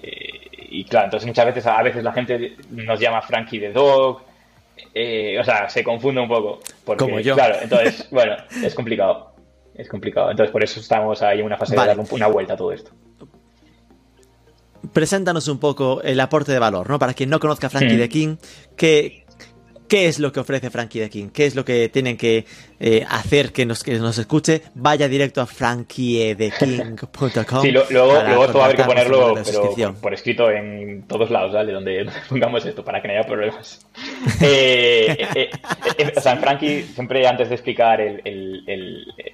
y claro, entonces muchas veces, a veces la gente nos llama Frankie the Dog. o sea, se confunde un poco. Porque, Como yo. Claro, entonces, bueno, es complicado es complicado. Entonces, por eso estamos ahí en una fase de dar una vuelta a todo esto. Preséntanos un poco el aporte de valor, ¿no? Para quien no conozca a Frankie the King, ¿qué, ¿Qué es lo que ofrece Frankie the King? ¿Qué es lo que tienen que eh, hacer que nos, que nos escuche? Vaya directo a frankietheking.com. Sí, luego, luego esto va a haber que ponerlo por escrito en todos lados, ¿vale? Donde pongamos esto, para que no haya problemas. Eh, eh, o sea, en Frankie, siempre antes de explicar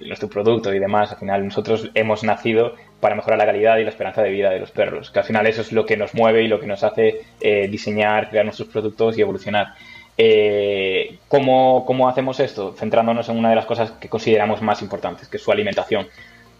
nuestro producto y demás, al final nosotros hemos nacido para mejorar la calidad y la esperanza de vida de los perros, que al final eso es lo que nos mueve y lo que nos hace diseñar, crear nuestros productos y evolucionar. Eh, ¿cómo, ¿Cómo hacemos esto? Centrándonos en una de las cosas que consideramos más importantes, que es su alimentación.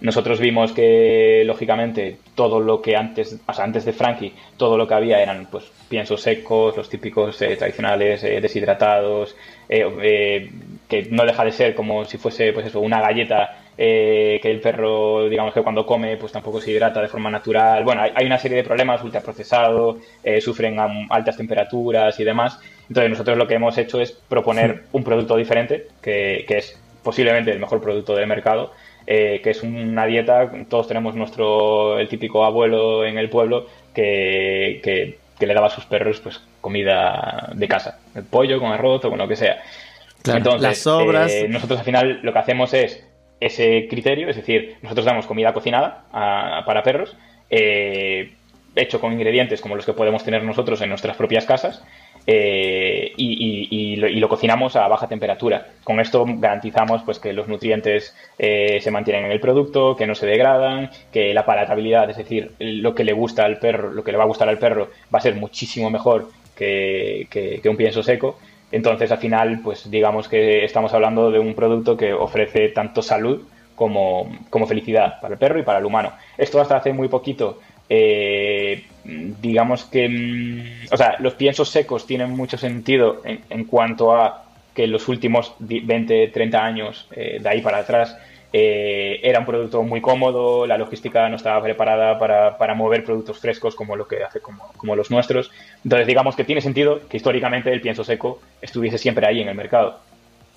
Nosotros vimos que, lógicamente, todo lo que antes, o sea, antes de Frankie, todo lo que había eran, pues, piensos secos, los típicos eh, tradicionales, eh, deshidratados, que no deja de ser como si fuese, pues eso, una galleta que el perro, digamos que cuando come, pues tampoco se hidrata de forma natural. Bueno, hay, una serie de problemas, ultraprocesado, sufren a altas temperaturas y demás. Entonces nosotros lo que hemos hecho es proponer un producto diferente, que, que es posiblemente el mejor producto del mercado, eh, que es una dieta, todos tenemos nuestro, el típico abuelo en el pueblo que, que, le daba a sus perros pues comida de casa, el pollo con arroz o con lo que sea. Entonces, las sobras... Eh, nosotros al final lo que hacemos es ese criterio, es decir, nosotros damos comida cocinada para perros, eh, hecho con ingredientes como los que podemos tener nosotros en nuestras propias casas eh, y, lo, cocinamos a baja temperatura. Con esto garantizamos pues, que los nutrientes eh, se mantienen en el producto, que no se degradan, que la palatabilidad, es decir, lo que le gusta al perro, lo que le va a gustar al perro, va a ser muchísimo mejor que, un pienso seco. Entonces, al final, pues digamos que estamos hablando de un producto que ofrece tanto salud como, como felicidad para el perro y para el humano. Esto hasta hace muy poquito eh, digamos que, mm, o sea, los piensos secos tienen mucho sentido en, cuanto a que en los últimos 20, 30 años, eh, de ahí para atrás, eh, era un producto muy cómodo, la logística no estaba preparada para, mover productos frescos como lo que hace como, como, los nuestros. Entonces, digamos que tiene sentido que históricamente el pienso seco estuviese siempre ahí en el mercado.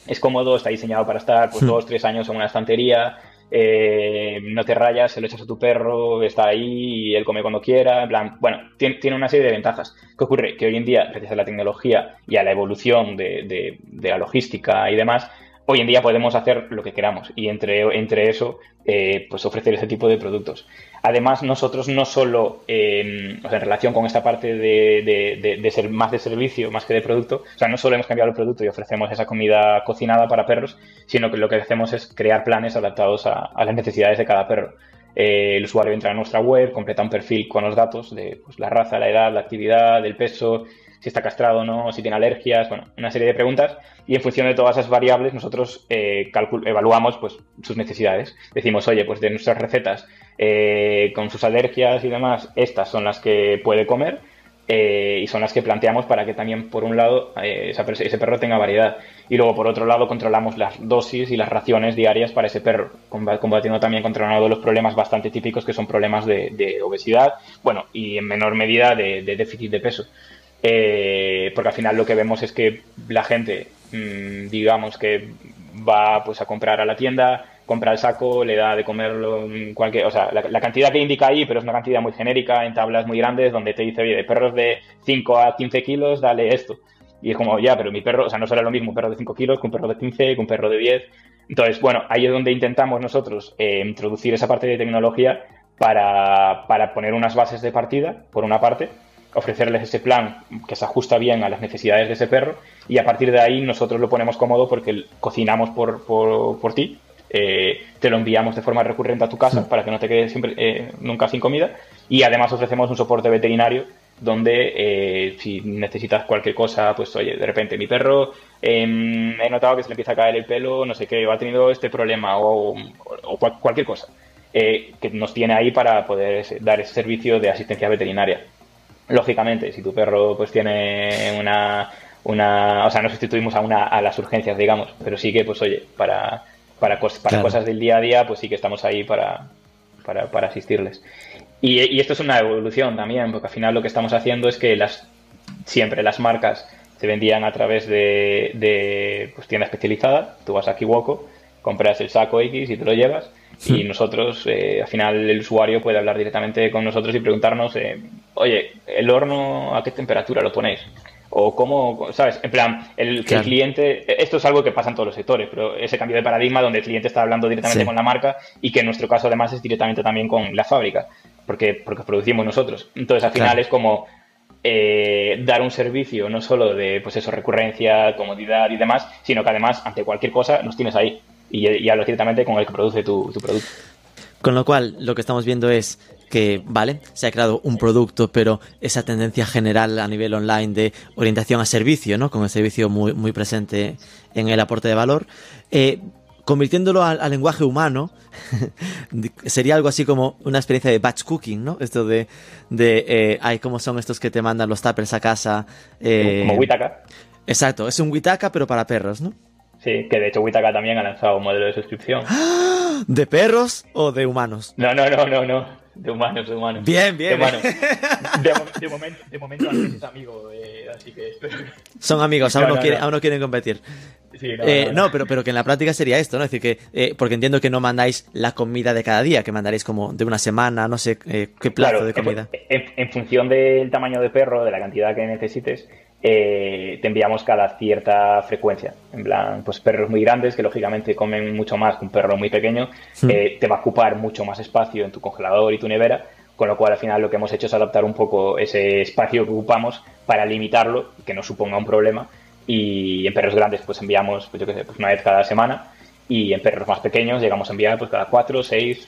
Es cómodo, está diseñado para estar pues, hmm. dos, tres años en una estantería, eh, no te rayas, se lo echas a tu perro, está ahí y él come cuando quiera. En plan, bueno, tiene, una serie de ventajas. ¿Qué ocurre? Que hoy en día, gracias a la tecnología y a la evolución de la logística y demás, hoy en día podemos hacer lo que queramos y entre, entre eso, eh, pues ofrecer ese tipo de productos. Además, nosotros no solo, en relación con esta parte de, ser más de servicio, más que de producto, o sea, no solo hemos cambiado el producto y ofrecemos esa comida cocinada para perros, sino que lo que hacemos es crear planes adaptados a, las necesidades de cada perro. Eh, el usuario entra a nuestra web, completa un perfil con los datos de pues, la raza, la edad, la actividad, el peso, si está castrado o no, si tiene alergias, bueno, una serie de preguntas y en función de todas esas variables nosotros eh, evaluamos pues sus necesidades. Decimos, oye, pues de nuestras recetas eh, con sus alergias y demás, estas son las que puede comer eh, y son las que planteamos para que también, por un lado, ese perro tenga variedad. Y luego, por otro lado, controlamos las dosis y las raciones diarias para ese perro, combatiendo también contra uno de los problemas bastante típicos que son problemas de, obesidad, bueno, y en menor medida de déficit de peso. Eh, porque al final lo que vemos es que la gente, mm, digamos que va pues a comprar a la tienda, compra el saco, le da de comerlo cualquier, o sea, la, cantidad que indica ahí, pero es una cantidad muy genérica, en tablas muy grandes, donde te dice, oye, de perros de 5 a 15 kilos, dale esto. Y es como, ya, pero mi perro, o sea, no será lo mismo un perro de 5 kilos que un perro de 15, que un perro de 10. Entonces, bueno, ahí es donde intentamos nosotros eh, introducir esa parte de tecnología para, para poner unas bases de partida, por una parte, ofrecerles ese plan que se ajusta bien a las necesidades de ese perro y a partir de ahí nosotros lo ponemos cómodo porque cocinamos por, por, ti eh, te lo enviamos de forma recurrente a tu casa para que no te quedes siempre, eh, nunca sin comida. Y además ofrecemos un soporte veterinario donde eh, si necesitas cualquier cosa, pues oye, de repente mi perro em, he notado que se le empieza a caer el pelo, no sé qué, o ha tenido este problema o, cualquier cosa, que nos tiene ahí para poder dar ese servicio de asistencia veterinaria. Lógicamente, si tu perro pues tiene una, una o sea, no sustituimos a, una, a las urgencias, digamos, pero sí que, pues oye, para, para, para cosas del día a día, pues sí que estamos ahí para, para, asistirles. Y, esto es una evolución también, porque al final lo que estamos haciendo es que las siempre las marcas se vendían a través de, de pues, tienda especializada. Tú vas a Kiwoko, compras el saco X y te lo llevas. Y nosotros, eh, al final, el usuario puede hablar directamente con nosotros y preguntarnos, eh, oye, ¿el horno a qué temperatura lo ponéis? O cómo, ¿sabes? En plan, el, el cliente, esto es algo que pasa en todos los sectores, pero ese cambio de paradigma donde el cliente está hablando directamente con la marca y que en nuestro caso además es directamente también con la fábrica, porque, porque producimos nosotros. Entonces, al final es como eh, dar un servicio no solo de, pues eso, recurrencia, comodidad y demás, sino que además, ante cualquier cosa, nos tienes ahí y, hablo directamente con el que produce tu, producto. Con lo cual, lo que estamos viendo es que, vale, se ha creado un producto, pero esa tendencia general a nivel online de orientación a servicio, ¿no? Con el servicio muy, muy presente en el aporte de valor, eh, convirtiéndolo al, lenguaje humano, sería algo así como una experiencia de batch cooking, ¿no? Esto de, de eh, ay, ¿cómo son estos que te mandan los tuppers a casa? Eh, como Witaka. Exacto, es un Witaka, pero para perros, ¿no? Sí, que de hecho Witaka también ha lanzado un modelo de suscripción. ¿De perros o de humanos? No, no, no, no, no. De humanos, de humanos. Bien, bien. De, momento, de momento es amigo, eh, así que... Son amigos, aún no, quieren, competir. Sí, eh, no, pero, pero que en la práctica sería esto, ¿no? Es decir, que, eh, porque entiendo que no mandáis la comida de cada día, que mandaréis como de una semana, no sé qué plazo de comida. en, función del tamaño de perro, de la cantidad que necesites, eh, te enviamos cada cierta frecuencia. En plan, pues perros muy grandes que lógicamente comen mucho más que un perro muy pequeño, hmm. eh, te va a ocupar mucho más espacio en tu congelador y tu nevera, con lo cual al final lo que hemos hecho es adaptar un poco ese espacio que ocupamos para limitarlo, que no suponga un problema. Y en perros grandes pues enviamos, pues yo qué sé, pues una vez cada semana. Y en perros más pequeños llegamos a enviar pues cada cuatro, seis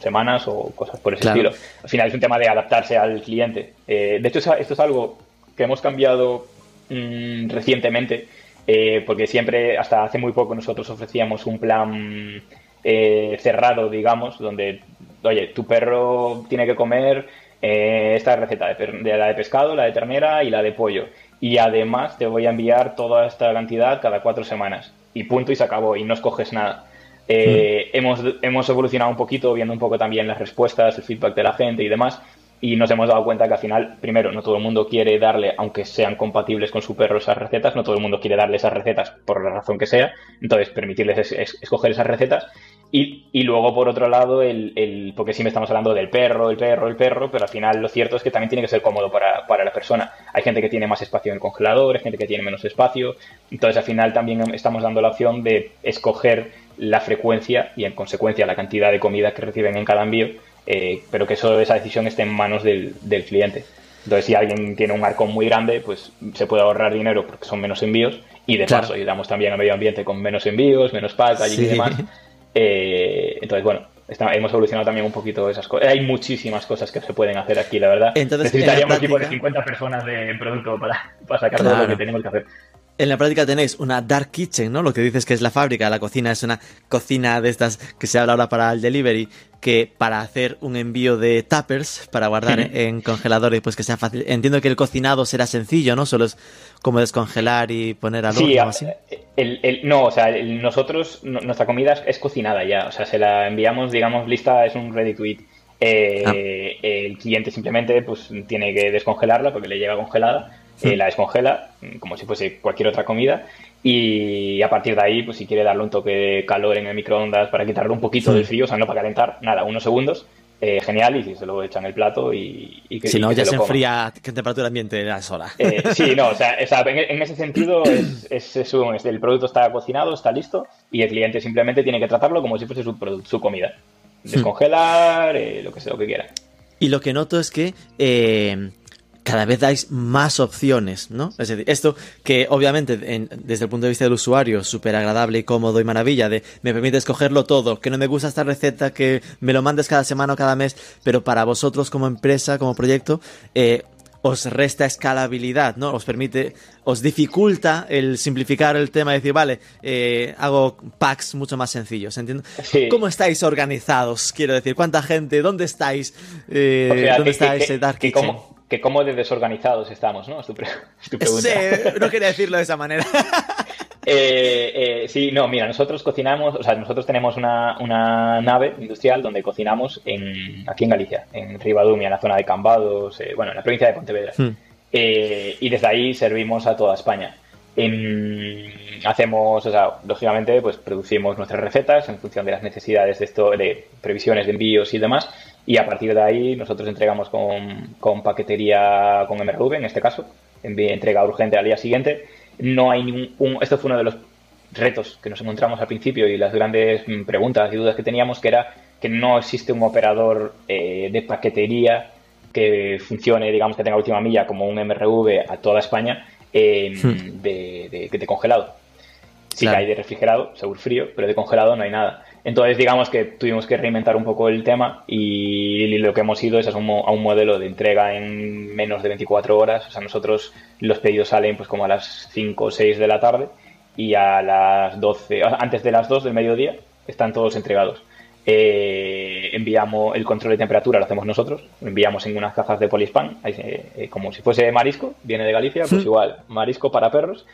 semanas o cosas por ese estilo. Al final es un tema de adaptarse al cliente. Eh, de hecho, esto es algo que hemos cambiado mm, recientemente, eh, porque siempre, hasta hace muy poco, nosotros ofrecíamos un plan eh, cerrado, digamos, donde, oye, tu perro tiene que comer eh, esta receta de, la de pescado, la de ternera y la de pollo. Y además te voy a enviar toda esta cantidad cada cuatro semanas. Y punto y se acabó, y no escoges nada. Hmm. hemos, hemos evolucionado un poquito, viendo un poco también las respuestas, el feedback de la gente y demás, y nos hemos dado cuenta que al final, primero, no todo el mundo quiere darle, aunque sean compatibles con su perro, esas recetas, no todo el mundo quiere darle esas recetas por la razón que sea, entonces permitirles escoger esas recetas. Y, y, luego, por otro lado, el, el, porque siempre estamos hablando del perro, el perro, el perro, pero al final lo cierto es que también tiene que ser cómodo para, para la persona. Hay gente que tiene más espacio en el congelador, hay gente que tiene menos espacio, entonces al final también estamos dando la opción de escoger la frecuencia y en consecuencia la cantidad de comida que reciben en cada envío eh, pero que eso, esa decisión esté en manos del, cliente. Entonces, si alguien tiene un arco muy grande, pues se puede ahorrar dinero porque son menos envíos y de paso ayudamos también al medio ambiente con menos envíos, menos packaging y demás. Eh, entonces, bueno, hemos evolucionado también un poquito esas cosas. Hay muchísimas cosas que se pueden hacer aquí, la verdad. Entonces, Necesitaríamos un equipo de 50 personas de producto para, para sacar todo lo que tenemos que hacer. En la práctica tenéis una dark kitchen, ¿no? Lo que dices que es la fábrica, la cocina es una cocina de estas que se habla ahora para el delivery, que para hacer un envío de tuppers, para guardar en congeladores, pues que sea fácil. Entiendo que el cocinado será sencillo, ¿no? Solo es como descongelar y poner al horno así. El, no, o sea, nosotros, nuestra comida es, cocinada ya, o sea, se la enviamos, digamos, lista, es un ready to eat. Eh, ah. El cliente simplemente pues tiene que descongelarla porque le llega congelada eh, la descongela mm, como si fuese cualquier otra comida y a partir de ahí, pues si quiere darle un toque de calor en el microondas para quitarle un poquito del frío, o sea, no para calentar, nada, unos segundos, eh, genial, y si se lo echan en el plato y, que Si no, ya se, enfría, ¿qué temperatura ambiente la sola? Eh, sí, no, o sea, en, ese sentido es, es, el producto está cocinado, está listo, y el cliente simplemente tiene que tratarlo como si fuese su, su comida. Hmm. Descongelar, lo que sea, lo que quiera. Y lo que noto es que cada vez dais más opciones, ¿no? Es decir, esto que obviamente desde el punto de vista del usuario súper agradable y cómodo y maravilla de me permite escogerlo todo, que no me gusta esta receta, que me lo mandes cada semana o cada mes, pero para vosotros como empresa, como proyecto, eh, os resta escalabilidad, ¿no? Os permite, os dificulta el simplificar el tema y decir, vale, eh, hago packs mucho más sencillos, ¿entiendes? ¿Cómo estáis organizados? Quiero decir, ¿cuánta gente? ¿Dónde estáis? Eh, ¿Dónde estáis Dark Kitchen? Que cómo de desorganizados estamos, ¿no? Es tu, pregunta. no quería decirlo de esa manera. Eh, eh, sí, no, mira, nosotros cocinamos, o sea, nosotros tenemos una, nave industrial donde cocinamos en, aquí en Galicia, en Ribadumia, en la zona de Cambados, eh, bueno, en la provincia de Pontevedra. Hmm. y desde ahí servimos a toda España. hacemos, o sea, lógicamente, pues producimos nuestras recetas en función de las necesidades de esto, de previsiones de envíos y demás. Y a partir de ahí nosotros entregamos con, con paquetería con MRV, en este caso, entrega urgente al día siguiente no hay ningún... Esto fue uno de los retos que nos encontramos al principio y las grandes mm, preguntas y dudas que teníamos, que era que no existe un operador eh, de paquetería que funcione, digamos, que tenga última milla como un MRV a toda España em, hmm. de, de, congelado. Sí que hay de refrigerado, seguro frío, pero de congelado no hay nada. Entonces, digamos que tuvimos que reinventar un poco el tema y lo que hemos ido es a un, modelo de entrega en menos de 24 horas. O sea, nosotros los pedidos salen pues como a las 5 o 6 de la tarde y a las 12, antes de las 2 del mediodía, están todos entregados. Eh, enviamos el control de temperatura, lo hacemos nosotros, lo enviamos en unas cajas de polispan, eh, como si fuese marisco, viene de Galicia, pues igual, marisco para perros.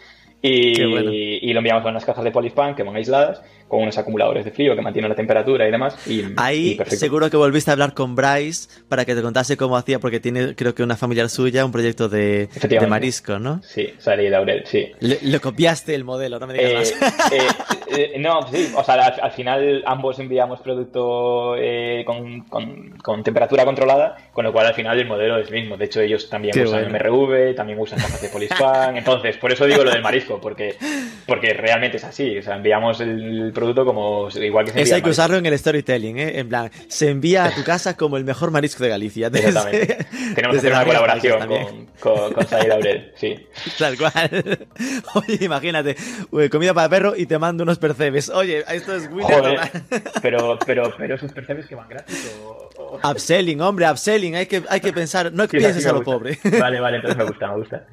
Y, y, lo enviamos en unas cajas de polispan que van aisladas con unos acumuladores de frío que mantienen la temperatura y demás. Y, Ahí seguro que volviste a hablar con Bryce para que te contase cómo hacía, porque tiene, creo que una familiar suya, un proyecto de, de marisco, ¿no? Sí, Sari Laurel, sí. Le, copiaste el modelo, no me digas eh, más. Eh, eh, no, sí, o sea, al, final ambos enviamos producto con, con, temperatura controlada, con lo cual al final el modelo es el mismo. De hecho, ellos también usan MRV, también usan cajas de polispan. Entonces, por eso digo lo del marisco, porque, porque realmente es así. O sea, enviamos el producto como igual que se Eso hay que usarlo en el storytelling, ¿eh? En plan, se envía a tu casa como el mejor marisco de Galicia. Exactamente. Tenemos que hacer una colaboración con, con, con Laurel, sí. Tal cual. Oye, imagínate, comida para perro y te mando unos percebes. Oye, esto es Joder, pero, pero, pero esos percebes que van gratis o, Upselling, hombre, upselling. Hay que, hay que pensar, no pienses a lo pobre. Vale, vale, entonces me gusta, me gusta.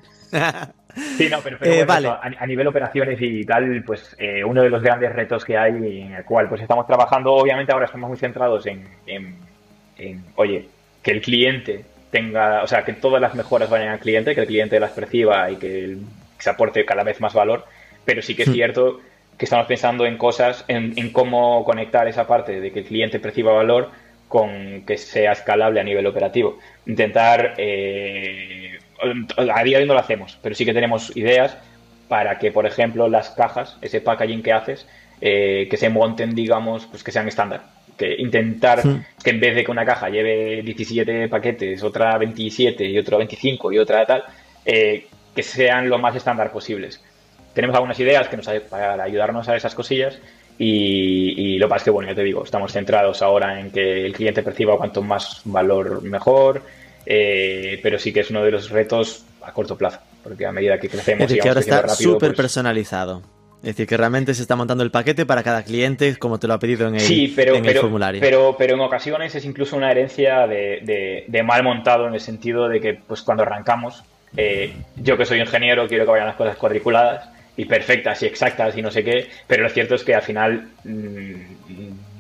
Sí, no, pero, eh, a, nivel operaciones y tal, pues eh, uno de los grandes retos que hay en el cual pues estamos trabajando, obviamente ahora estamos muy centrados en, oye, que el cliente tenga, o sea, que todas las mejoras vayan al cliente, que el cliente las perciba y que, se aporte cada vez más valor, pero sí que es hmm. cierto que estamos pensando en cosas, en, cómo conectar esa parte de que el cliente perciba valor con que sea escalable a nivel operativo. Intentar eh, a día de hoy no lo hacemos, pero sí que tenemos ideas para que, por ejemplo, las cajas, ese packaging que haces, eh, que se monten, digamos, pues que sean estándar. Que intentar que en vez de que una caja lleve 17 paquetes, otra 27 y otra 25 y otra tal, eh, que sean lo más estándar posibles. Tenemos algunas ideas que nos para ayudarnos a esas cosillas y, lo que pasa es que, bueno, ya te digo, estamos centrados ahora en que el cliente perciba cuanto más valor mejor, eh, pero sí que es uno de los retos a corto plazo, porque a medida que crecemos... Es decir, que ahora está súper pues personalizado. Es decir, que realmente se está montando el paquete para cada cliente como te lo ha pedido en el, sí, pero, en pero, formulario. Pero, pero en ocasiones es incluso una herencia de, mal montado en el sentido de que pues cuando arrancamos, eh, yo que soy ingeniero quiero que vayan las cosas cuadriculadas y perfectas y exactas y no sé qué, pero lo cierto es que al final mm,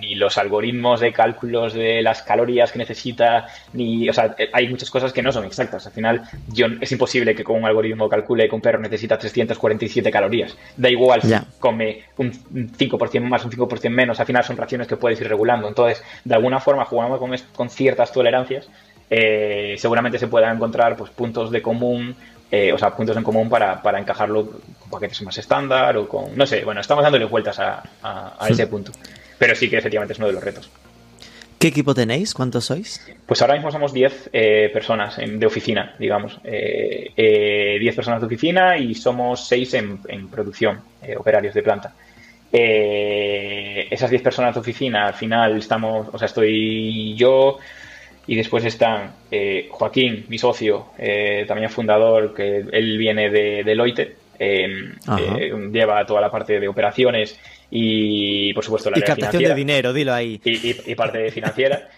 ni los algoritmos de cálculos de las calorías que necesita, ni, o sea, hay muchas cosas que no son exactas. Al final, yo, es imposible que con un algoritmo calcule que un perro necesita 347 calorías. Da igual si come un 5% más, un 5% menos, al final son raciones que puedes ir regulando. Entonces, de alguna forma, jugando con, con ciertas tolerancias, eh, seguramente se puedan encontrar pues, puntos de común eh, o sea, puntos en común para, para, encajarlo con paquetes más estándar o con, no sé, bueno, estamos dándole vueltas a, a, ese punto. Pero sí que efectivamente es uno de los retos. ¿Qué equipo tenéis? ¿Cuántos sois? Pues ahora mismo somos 10 eh, personas de oficina, digamos. 10 eh, personas de oficina y somos 6 en, en producción, operarios de planta. esas 10 personas de oficina, al final estamos, o sea, estoy yo, Y después están eh, Joaquín, mi socio, eh, también fundador, que él viene de Deloitte, eh, lleva toda la parte de operaciones y, por supuesto, la y captación de dinero, dilo ahí. Y, parte financiera.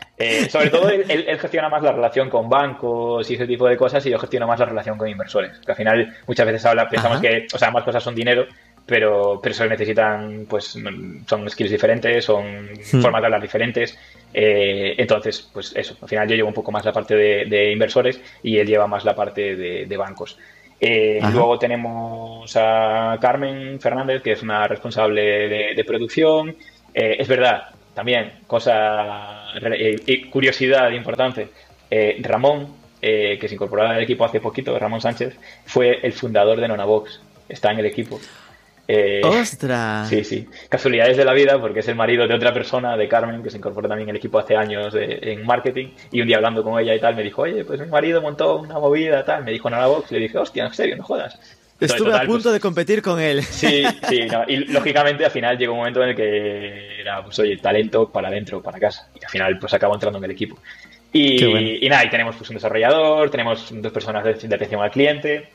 sobre todo, él, gestiona más la relación con bancos y ese tipo de cosas y yo gestiono más la relación con inversores. Que al final, muchas veces habla, pensamos que, o sea, ambas cosas son dinero, pero, pero se necesitan, pues, son skills diferentes, son hmm. formas de hablar diferentes. Eh, entonces, pues eso, al final yo llevo un poco más la parte de, inversores y él lleva más la parte de, bancos. Eh, luego tenemos a Carmen Fernández, que es una responsable de, producción. Eh, es verdad, también, cosa, curiosidad importante, Ramón, que se incorporó al equipo hace poquito, Ramón Sánchez, fue el fundador de Nonabox, está en el equipo. Eh, ¡Ostras! Sí, sí. Casualidades de la vida, porque es el marido de otra persona, de Carmen, que se incorporó también al equipo hace años en marketing. Y un día hablando con ella y tal, me dijo, oye, pues mi marido montó una movida, tal. Me dijo en la box, y le dije, hostia, en serio, no jodas. Estuve a punto pues de competir con él. Sí, sí, y lógicamente al final llegó un momento en el que era, pues oye, talento para adentro, para casa. Y al final pues acabó entrando en el equipo. Y, y nada, y tenemos pues un desarrollador, tenemos dos personas de, de atención al cliente,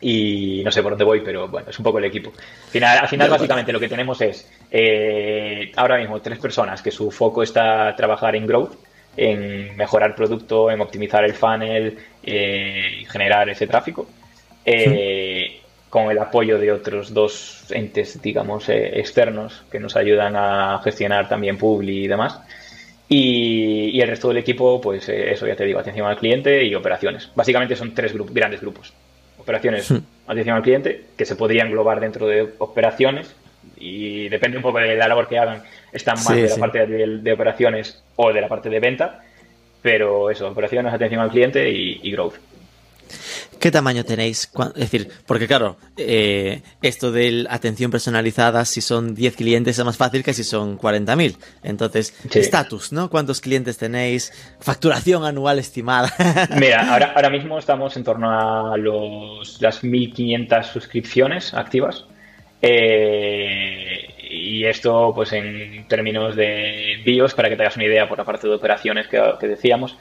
y no sé por dónde voy, pero bueno, es un poco el equipo. Al final, al final básicamente lo que tenemos es eh, ahora mismo tres personas que su foco está trabajar en growth, en mejorar producto, en optimizar el funnel eh, y generar ese tráfico. Eh, con el apoyo de otros dos entes, digamos, externos que nos ayudan a gestionar también Publi y demás. Y, y el resto del equipo, pues eso ya te digo, atención al cliente y operaciones. Básicamente son tres grandes grupos operaciones hmm. atención al cliente, que se podría englobar dentro de operaciones y depende un poco de la labor que hagan, están más de la parte de, operaciones o de la parte de venta, pero eso, operaciones, atención al cliente y growth. ¿Qué tamaño tenéis? Es decir, porque claro, eh, esto de atención personalizada, si son 10 clientes es más fácil que si son 40.000. Entonces, estatus, ¿no? ¿Cuántos clientes tenéis? Facturación anual estimada. Mira, ahora, ahora mismo estamos en torno a los, las 1.500 suscripciones activas. Eh, y esto, pues en términos de BIOS, para que te hagas una idea por la parte de operaciones que decíamos,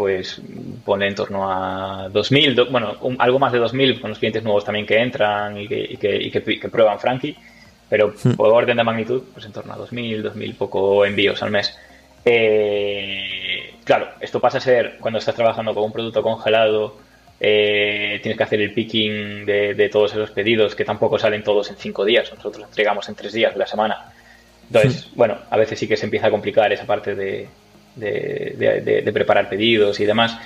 pues pone en torno a 2.000, bueno, algo más de 2.000 con los clientes nuevos también que entran y que, y que, prueban Frankie, pero hmm. por orden de magnitud, pues en torno a 2.000, 2.000 poco envíos al mes. Eh, claro, esto pasa a ser cuando estás trabajando con un producto congelado, eh, tienes que hacer el picking de, todos esos pedidos que tampoco salen todos en 5 días, nosotros los entregamos en 3 días de la semana. Entonces, hmm. bueno, a veces sí que se empieza a complicar esa parte de, de, preparar pedidos y demás,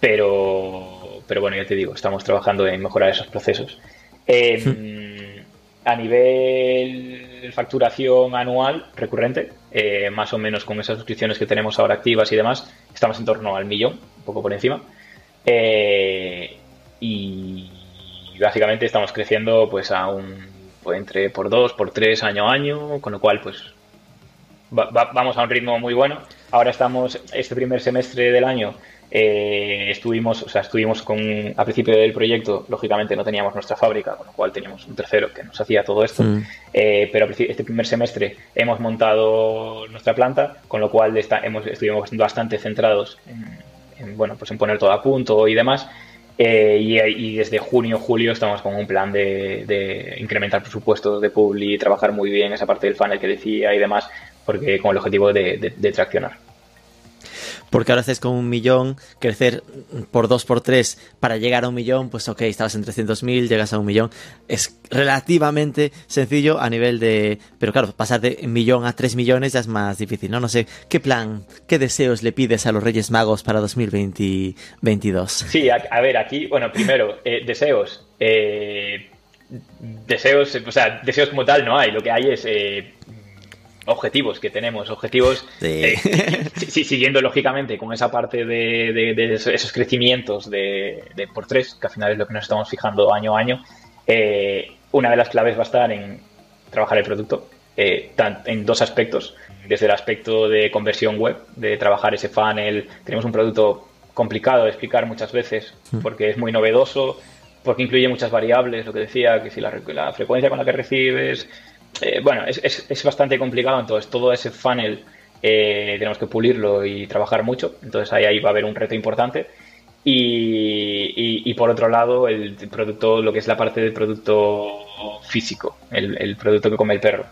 pero, pero bueno, ya te digo, estamos trabajando en mejorar esos procesos. Em, a nivel facturación anual recurrente, eh, más o menos con esas suscripciones que tenemos ahora activas y demás, estamos en torno al millón, un poco por encima. Eh, y básicamente estamos creciendo pues a un pues, entre por dos, por tres año a año, con lo cual pues vamos a un ritmo muy bueno. Ahora estamos, este primer semestre del año, eh, estuvimos, o sea, estuvimos con, a principio del proyecto, lógicamente no teníamos nuestra fábrica, con lo cual teníamos un tercero que nos hacía todo esto, mm. eh, pero este primer semestre hemos montado nuestra planta, con lo cual está, hemos, estuvimos bastante centrados en, bueno, pues en poner todo a punto y demás. Eh, y, desde junio, julio estamos con un plan de, incrementar presupuestos de Publi, trabajar muy bien esa parte del funnel que decía y demás, porque con el objetivo de, traccionar. Porque ahora haces con un millón, crecer por dos, por tres para llegar a un millón, pues ok, estabas en 300.000, llegas a un millón. Es relativamente sencillo a nivel de... Pero claro, pasar de un millón a tres millones ya es más difícil, ¿no? No sé, ¿qué plan, qué deseos le pides a los Reyes Magos para 2022? Sí, a, ver, aquí, bueno, primero, eh, deseos. Eh, deseos, o sea, deseos como tal no hay, lo que hay es... Eh, objetivos que tenemos, objetivos eh, siguiendo lógicamente con esa parte de, esos crecimientos de, por tres, que al final es lo que nos estamos fijando año a año. Eh, una de las claves va a estar en trabajar el producto eh, en dos aspectos. Desde el aspecto de conversión web, de trabajar ese funnel. Tenemos un producto complicado de explicar muchas veces mm. porque es muy novedoso, porque incluye muchas variables, lo que decía, que si la, la frecuencia con la que recibes, eh, bueno, es, es, bastante complicado, entonces todo ese funnel tenemos que pulirlo y trabajar mucho, entonces ahí, ahí va a haber un reto importante. Y, por otro lado, el producto, lo que es la parte del producto físico, el, producto que come el perro.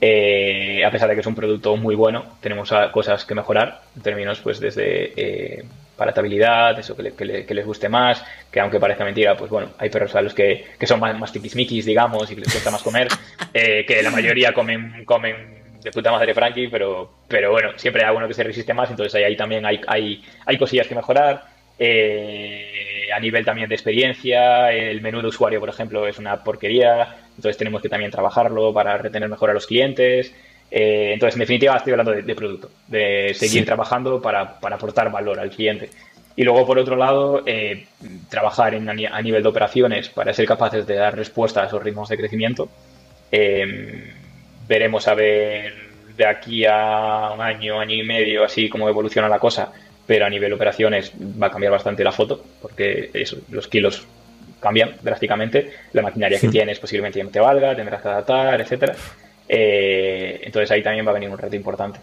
Eh, a pesar de que es un producto muy bueno, tenemos cosas que mejorar en términos, pues, desde eh, palatabilidad, eso que, les guste más, que aunque parezca mentira, pues bueno, hay perros a los que, son más, más tiquismiquis, digamos, y que les cuesta más comer, eh, que la mayoría comen, comen de puta madre Frankie, pero, pero bueno, siempre hay alguno que se resiste más, entonces ahí, ahí también hay, hay, hay cosillas que mejorar. Eh, a nivel también de experiencia, el menú de usuario, por ejemplo, es una porquería, entonces tenemos que también trabajarlo para retener mejor a los clientes. Eh, entonces, en definitiva, estoy hablando de, producto, de seguir trabajando para, aportar valor al cliente. Y luego, por otro lado, eh, trabajar en, a nivel de operaciones para ser capaces de dar respuesta a esos ritmos de crecimiento. veremos a ver de aquí a un año, año y medio, así como evoluciona la cosa, pero a nivel operaciones va a cambiar bastante la foto, porque los kilos cambian drásticamente, la maquinaria que tienes posiblemente ya no te valga, tendrás que adaptar, etcétera. Eh, entonces ahí también va a venir un reto importante.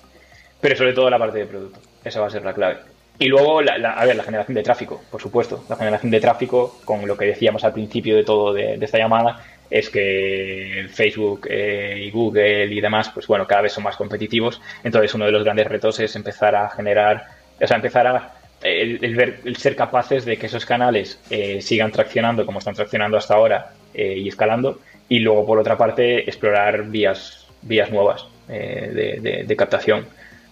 Pero sobre todo la parte de producto, esa va a ser la clave. Y luego, la, a ver, la generación de tráfico, por supuesto. La generación de tráfico, con lo que decíamos al principio de todo de, esta llamada, es que Facebook eh, y Google y demás, pues bueno, cada vez son más competitivos. Entonces, uno de los grandes retos es empezar a generar o sea, empezar a el, ver, el ser capaces de que esos canales eh, sigan traccionando como están traccionando hasta ahora eh, y escalando y luego por otra parte explorar vías vías nuevas eh, de, captación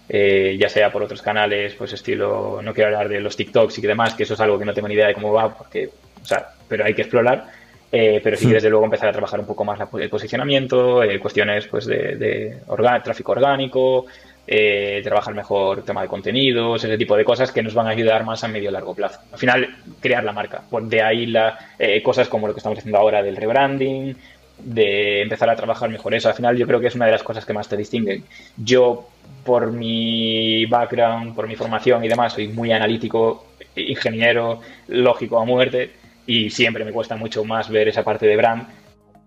ya sea por otros canales pues estilo no quiero hablar de los TikToks y demás que eso es algo que no tengo ni idea de cómo va porque o sea pero hay que explorar pero sí que hmm. desde luego empezar a trabajar un poco más el posicionamiento cuestiones pues de, de tráfico orgánico eh, trabajar mejor tema de contenidos, ese tipo de cosas que nos van a ayudar más a medio y largo plazo. Al final, crear la marca. De ahí la, eh, cosas como lo que estamos haciendo ahora del rebranding, de empezar a trabajar mejor eso. Al final, yo creo que es una de las cosas que más te distinguen. Yo, por mi background, por mi formación y demás, soy muy analítico, ingeniero, lógico a muerte y siempre me cuesta mucho más ver esa parte de brand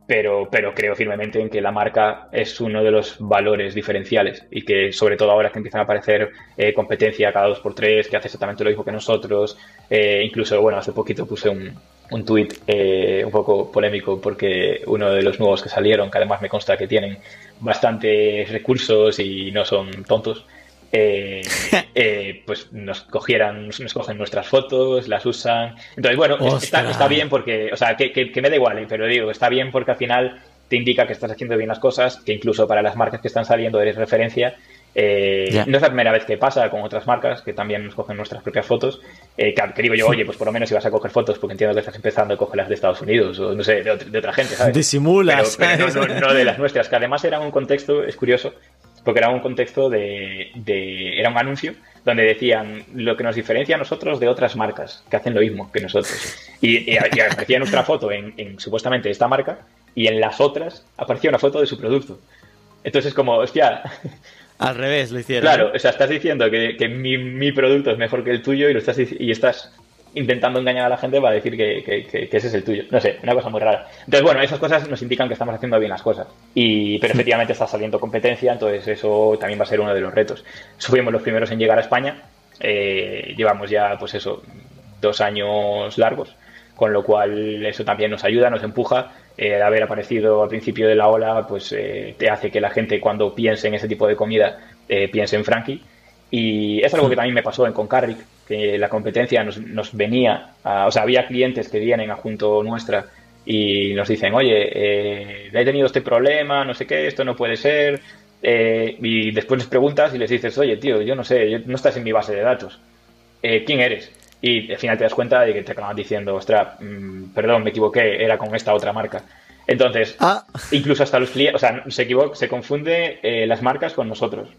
pero, pero creo firmemente en que la marca es uno de los valores diferenciales y que sobre todo ahora que empiezan a aparecer eh, competencia cada dos por tres, que hace exactamente lo mismo que nosotros, eh, incluso, bueno, hace poquito puse un, un tuit eh, un poco polémico porque uno de los nuevos que salieron, que además me consta que tienen bastantes recursos y no son tontos, eh, eh, pues nos cogieran, nos cogen nuestras fotos, las usan. Entonces, bueno, está, bien porque, o sea, que, me da igual, pero digo, está bien porque al final te indica que estás haciendo bien las cosas, que incluso para las marcas que están saliendo eres referencia. No es la primera vez que pasa con otras marcas que también nos cogen nuestras propias fotos. que, digo yo, oye, pues por lo menos si vas a coger fotos, porque entiendo que estás empezando, a las de Estados Unidos o no sé, de, otra gente, ¿sabes? Disimulas. no, de las nuestras, que además era un contexto, es curioso, porque era un contexto de, era un anuncio donde decían lo que nos diferencia a nosotros de otras marcas que hacen lo mismo que nosotros. Y, y, aparecía nuestra foto en, supuestamente esta marca y en las otras aparecía una foto de su producto. Entonces, como, hostia. Al revés lo hicieron. Claro, o sea, estás diciendo que, que mi, mi, producto es mejor que el tuyo y lo estás y estás intentando engañar a la gente para decir que, ese es el tuyo. No sé, una cosa muy rara. Entonces, bueno, esas cosas nos indican que estamos haciendo bien las cosas. Y, pero efectivamente está saliendo competencia, entonces eso también va a ser uno de los retos. Fuimos los primeros en llegar a España. Eh, llevamos ya, pues eso, dos años largos, con lo cual eso también nos ayuda, nos empuja. Eh, haber aparecido al principio de la ola, pues eh, te hace que la gente cuando piense en ese tipo de comida piense en Frankie. Y es algo que también me pasó en Concarric, que la competencia nos, nos venía, o sea, había clientes que vienen a junto nuestra y nos dicen, oye, eh, he tenido este problema, no sé qué, esto no puede ser. Eh, y después les preguntas y les dices, oye, tío, yo no sé, no estás en mi base de datos. Eh, ¿Quién eres? Y al final te das cuenta de que te acaban diciendo, ostras, mm, perdón, me equivoqué, era con esta otra marca. Entonces, ah. incluso hasta los clientes, o sea, se equivoca, se confunde las marcas con nosotros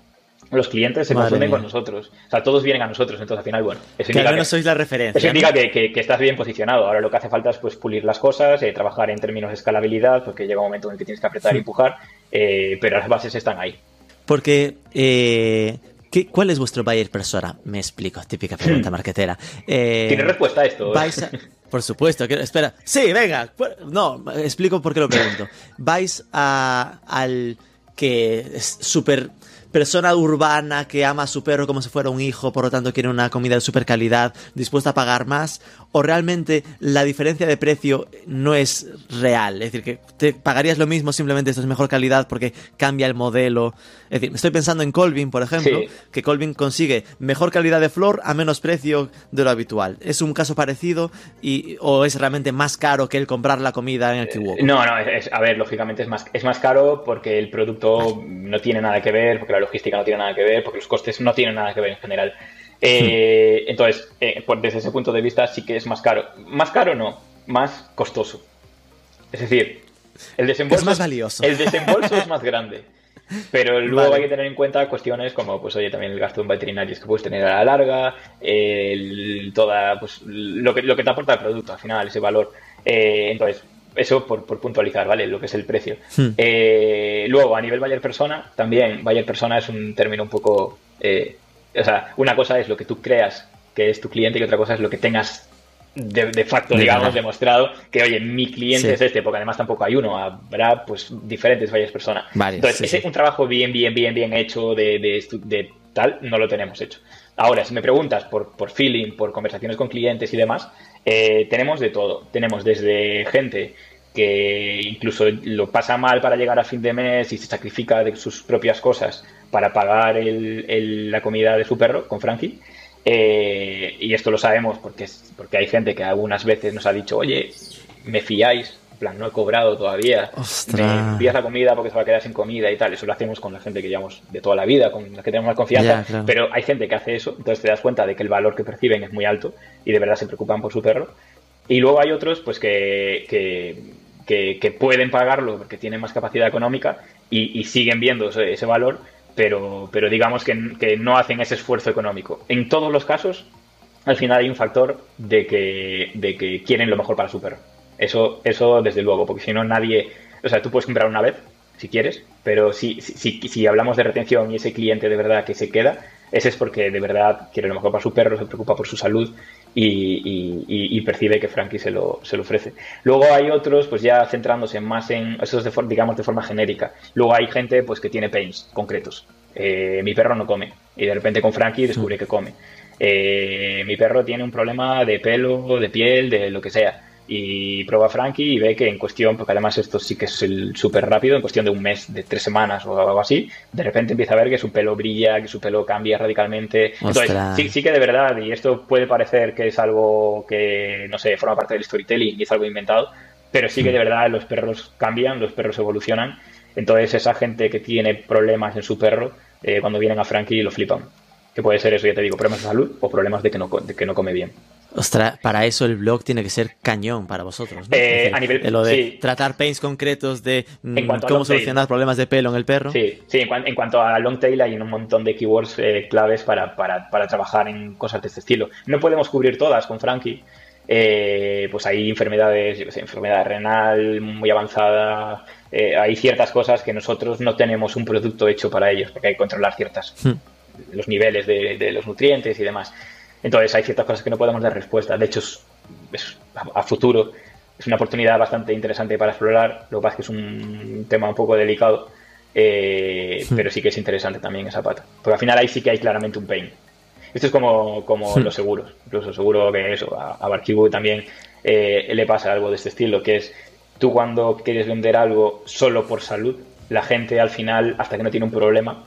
los clientes se confunden con nosotros. O sea, todos vienen a nosotros, entonces al final, bueno. Eso que no sois la referencia. Eso indica que, estás bien posicionado. Ahora lo que hace falta es pues pulir las cosas, eh, trabajar en términos de escalabilidad, porque llega un momento en el que tienes que apretar y empujar, eh, pero las bases están ahí. Porque, eh, ¿cuál es vuestro buyer persona? Me explico, típica pregunta marquetera. ¿Tiene respuesta a esto? Por supuesto, espera. Sí, venga. No, explico por qué lo pregunto. Vais a, al que es súper persona urbana que ama a su perro como si fuera un hijo, por lo tanto quiere una comida de super calidad, dispuesta a pagar más, o realmente la diferencia de precio no es real, es decir, que te pagarías lo mismo, simplemente esto es mejor calidad porque cambia el modelo. Es decir, estoy pensando en Colvin, por ejemplo, que Colvin consigue mejor calidad de flor a menos precio de lo habitual. ¿Es un caso parecido y, o es realmente más caro que el comprar la comida en el Kiwok? No, no, a ver, lógicamente es más, es más caro porque el producto no tiene nada que ver, porque la logística no tiene nada que ver, porque los costes no tienen nada que ver en general. Eh. Entonces, eh, desde ese punto de vista sí que es más caro. Más caro no, más costoso. Es decir, el desembolso es más valioso. El desembolso es más grande. Pero luego hay que tener en cuenta cuestiones como, pues oye, también el gasto en veterinarios que puedes tener a la larga, el, toda, pues lo que, lo que te aporta el producto al final, ese valor. Eh, entonces, eso por, puntualizar, ¿vale? Lo que es el precio. Hmm. Eh, luego, a nivel Bayer Persona, también Bayer Persona es un término un poco... Eh, o sea, una cosa es lo que tú creas que es tu cliente y otra cosa es lo que tengas de, facto, digamos, demostrado que, oye, mi cliente es este, porque además tampoco hay uno, habrá pues diferentes Bayer Persona. Entonces, ese, un trabajo bien, bien, bien, bien hecho de, de, tal, no lo tenemos hecho. Ahora, si me preguntas por, por feeling, por conversaciones con clientes y demás, eh, tenemos de todo. Tenemos desde gente que incluso lo pasa mal para llegar a fin de mes y se sacrifica de sus propias cosas para pagar la comida de su perro con Frankie. Eh, y esto lo sabemos porque, porque hay gente que algunas veces nos ha dicho, oye, me fiáis, en plan, no he cobrado todavía, me envías la comida porque se va a quedar sin comida y tal. Eso lo hacemos con la gente que llevamos de toda la vida, con la que tenemos más confianza. Pero hay gente que hace eso, entonces te das cuenta de que el valor que perciben es muy alto y de verdad se preocupan por su perro. Y luego hay otros, pues que, que, pueden pagarlo porque tienen más capacidad económica y, siguen viendo ese, valor, pero, pero digamos que, que no hacen ese esfuerzo económico. En todos los casos, al final hay un factor de que, de que quieren lo mejor para su perro. Eso, eso desde luego, porque si no nadie, o sea, tú puedes comprar una vez, si quieres, pero si, si, si, hablamos de retención y ese cliente de verdad que se queda, ese es porque de verdad quiere lo mejor para su perro, se preocupa por su salud y, percibe que Frankie se lo, se lo ofrece. Luego hay otros, pues ya centrándose más en, eso es de, digamos de forma genérica. Luego hay gente pues que tiene pains concretos. Eh, mi perro no come y de repente con Frankie descubre que come. Eh, mi perro tiene un problema de pelo, de piel, de lo que sea y prueba Frankie y ve que en cuestión, porque además esto sí que es súper rápido, en cuestión de un mes, de tres semanas o algo así, de repente empieza a ver que su pelo brilla, que su pelo cambia radicalmente. Entonces, sí, sí que de verdad, y esto puede parecer que es algo que, no sé, forma parte del storytelling y es algo inventado, pero sí que de verdad los perros cambian, los perros evolucionan. Entonces, esa gente que tiene problemas en su perro, eh, cuando vienen a Frankie lo flipan. Que puede ser eso, ya te digo, problemas de salud o problemas de que no, de que no come bien. Ostras, para eso el blog tiene que ser cañón para vosotros. Eh, a nivel, lo de tratar pains concretos de mm, cómo solucionar problemas de pelo en el perro. Sí, sí en, cuanto a long tail hay un montón de keywords eh, claves para, trabajar en cosas de este estilo. No podemos cubrir todas con Frankie. Eh, pues hay enfermedades, yo sé, enfermedad renal muy avanzada. hay ciertas cosas que nosotros no tenemos un producto hecho para ellos, porque hay que controlar ciertas hmm. los niveles de los nutrientes y demás. Entonces hay ciertas cosas que no podemos dar respuesta. De hecho, es, a, futuro es una oportunidad bastante interesante para explorar. Lo que pasa es que es un tema un poco delicado, eh, pero sí que es interesante también esa pata. Porque al final ahí sí que hay claramente un pain. Esto es como, como los seguros. Incluso seguro que eso, a, a también eh, le pasa algo de este estilo, que es tú cuando quieres vender algo solo por salud, la gente al final, hasta que no tiene un problema,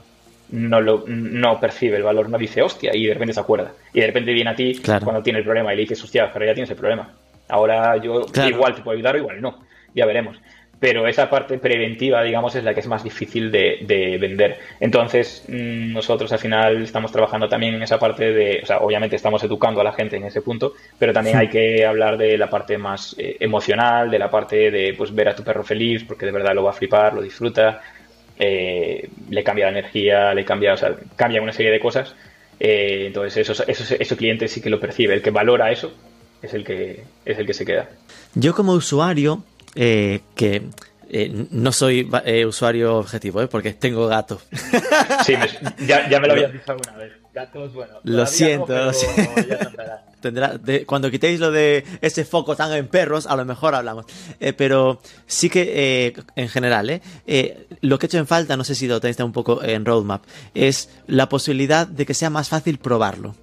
no, lo, no percibe el valor, no dice hostia y de repente se acuerda. Y de repente viene a ti cuando tiene el problema y le dices hostia, pero ya tienes el problema. Ahora yo igual te puedo ayudar o igual no, ya veremos. Pero esa parte preventiva, digamos, es la que es más difícil de, vender. Entonces, mm, nosotros al final estamos trabajando también en esa parte de, o sea, obviamente estamos educando a la gente en ese punto, pero también hay que hablar de la parte más eh, emocional, de la parte de, pues, ver a tu perro feliz, porque de verdad lo va a flipar, lo disfruta, eh, le cambia la energía, le cambia, o sea, cambia una serie de cosas. Eh, entonces, eso, eso, ese cliente sí que lo percibe. El que valora eso es el que, es el que se queda. Yo como usuario, eh, que eh, no soy eh, usuario objetivo, ¿eh? porque tengo gato. Sí, ya, me lo habías dicho alguna vez. Gatos, bueno. Lo siento, lo siento. Tendrá, cuando quitéis lo de ese foco tan en perros, a lo mejor hablamos. pero sí que, en general, lo que he hecho en falta, no sé si lo tenéis un poco en roadmap, es la posibilidad de que sea más fácil probarlo.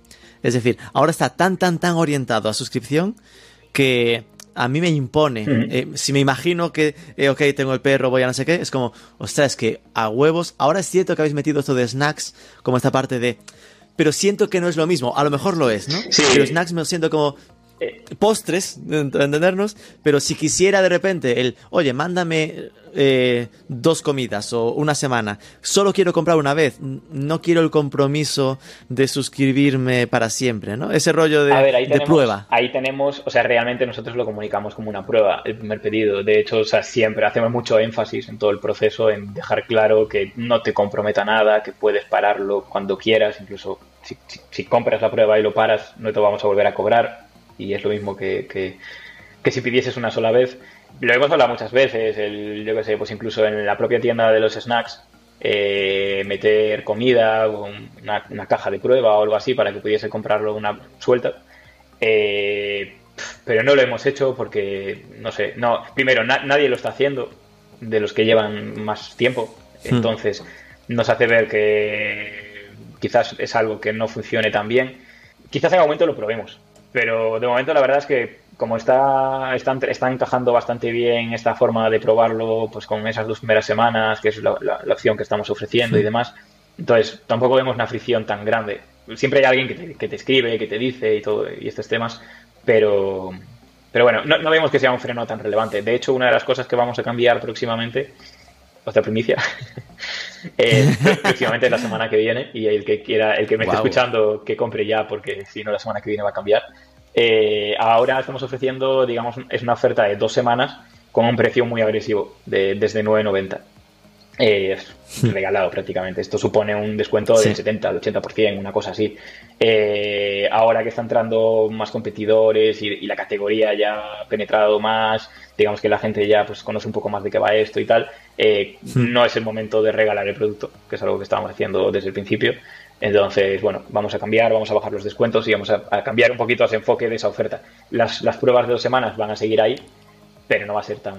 Es decir, ahora está tan, tan, tan orientado a suscripción que a mí me impone. Eh, si me imagino que, eh, ok, tengo el perro, voy a no sé qué, es como, ostras, es que a huevos. Ahora es cierto que habéis metido esto de snacks, como esta parte de. Pero siento que no es lo mismo. A lo mejor lo es, ¿no? Sí. Pero snacks me siento como postres, entendernos, pero si quisiera de repente el, oye, mándame eh, dos comidas o una semana, solo quiero comprar una vez, no quiero el compromiso de suscribirme para siempre, ¿no? Ese rollo de, prueba. Ahí tenemos, o sea, realmente nosotros lo comunicamos como una prueba, el primer pedido. De hecho, o sea, siempre hacemos mucho énfasis en todo el proceso, en dejar claro que no te comprometa nada, que puedes pararlo cuando quieras, incluso si, si compras la prueba y lo paras, no te vamos a volver a cobrar y es lo mismo que, que, si pidieses una sola vez. Lo hemos hablado muchas veces, el, yo que sé, pues incluso en la propia tienda de los snacks, eh, meter comida, una, una, caja de prueba o algo así para que pudiese comprarlo una suelta. Eh, pero no lo hemos hecho porque, no sé, no, primero, nadie lo está haciendo de los que llevan más tiempo. Hmm. Entonces, nos hace ver que quizás es algo que no funcione tan bien. Quizás en algún momento lo probemos, pero de momento la verdad es que como está, está, encajando bastante bien esta forma de probarlo, pues con esas dos primeras semanas, que es la, opción que estamos ofreciendo y demás, entonces tampoco vemos una fricción tan grande. Siempre hay alguien que te, que te escribe, que te dice y todo, y estos temas, pero, pero bueno, no, vemos que sea un freno tan relevante. De hecho, una de las cosas que vamos a cambiar próximamente, otra primicia, eh, la semana que viene, y el que quiera, el que me esté escuchando, que compre ya, porque si no la semana que viene va a cambiar. Eh, ahora estamos ofreciendo, digamos, es una oferta de dos semanas con un precio muy agresivo, de, desde 9.90. Eh, es regalado prácticamente. Esto supone un descuento del 70 al 80%, una cosa así. Eh, ahora que están entrando más competidores y, la categoría ya ha penetrado más, digamos que la gente ya pues conoce un poco más de qué va esto y tal, hmm. no es el momento de regalar el producto, que es algo que estábamos haciendo desde el principio. Entonces, bueno, vamos a cambiar, vamos a bajar los descuentos y vamos a, cambiar un poquito ese enfoque de esa oferta. Las, las, pruebas de dos semanas van a seguir ahí, pero no va a ser tan,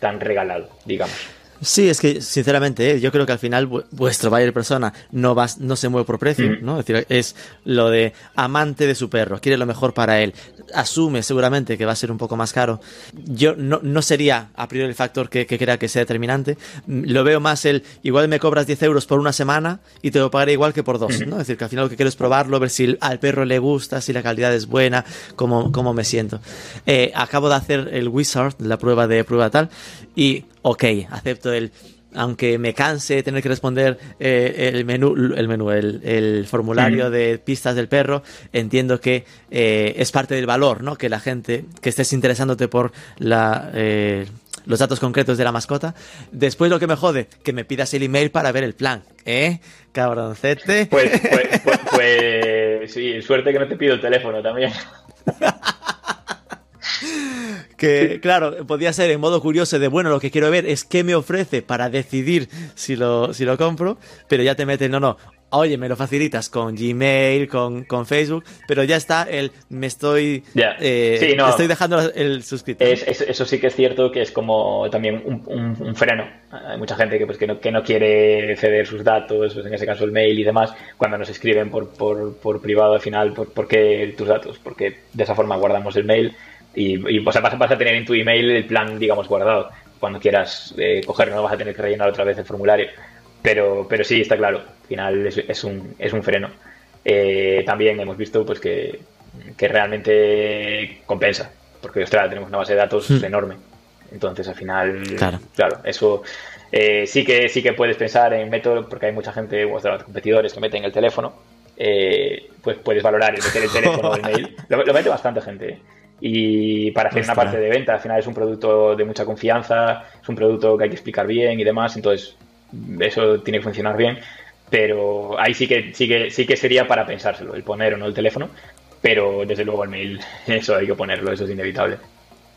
tan regalado, digamos. Sí, es que sinceramente ¿eh? yo creo que al final vuestro buyer persona no va, no se mueve por precio, ¿no? Es decir, es lo de amante de su perro, quiere lo mejor para él, asume seguramente que va a ser un poco más caro. Yo no, no sería a priori el factor que, crea que sea determinante. Lo veo más el igual me cobras 10 euros por una semana y te lo pagaré igual que por dos, ¿no? Es decir, que al final lo que quiero es probarlo, ver si al perro le gusta, si la calidad es buena, cómo, cómo me siento. Eh, acabo de hacer el Wizard, la prueba de prueba tal, y ok, acepto el aunque me canse de tener que responder eh, el menú, el menú, el, formulario de pistas del perro, entiendo que eh, es parte del valor, ¿no? Que la gente, que estés interesándote por la, eh, los datos concretos de la mascota. Después lo que me jode, que me pidas el email para ver el plan, ¿eh? Cabroncete. Pues, pues, pues, pues sí, suerte que no te pido el teléfono también. que claro, podía ser en modo curioso de, bueno, lo que quiero ver es qué me ofrece para decidir si lo, si lo compro, pero ya te meten, no, no, oye, me lo facilitas con Gmail, con, con Facebook, pero ya está el, me estoy, eh, estoy dejando el suscriptor. eso sí que es cierto que es como también un, freno. Hay mucha gente que, pues, que, no, que no quiere ceder sus datos, pues en ese caso el mail y demás, cuando nos escriben por, por, por privado al final, ¿por, ¿por qué tus datos? Porque de esa forma guardamos el mail y, y vas, a tener en tu email el plan, digamos, guardado. Cuando quieras eh, cogerlo, no vas a tener que rellenar otra vez el formulario. Pero, pero sí, está claro, al final es, un, es un freno. Eh, también hemos visto pues que, realmente compensa, porque ostras, tenemos una base de datos hmm. enorme. Entonces, al final, claro, claro eso eh, sí que sí que puedes pensar en método, porque hay mucha gente, o sea, competidores que meten el teléfono, eh, pues puedes valorar el meter el teléfono o el mail. Lo, lo mete bastante gente. Y para hacer una parte de venta, al final es un producto de mucha confianza, es un producto que hay que explicar bien y demás, entonces eso tiene que funcionar bien. Pero ahí sí que, sí que, sí que sería para pensárselo, el poner o no el teléfono, pero desde luego el mail, eso hay que ponerlo, eso es inevitable.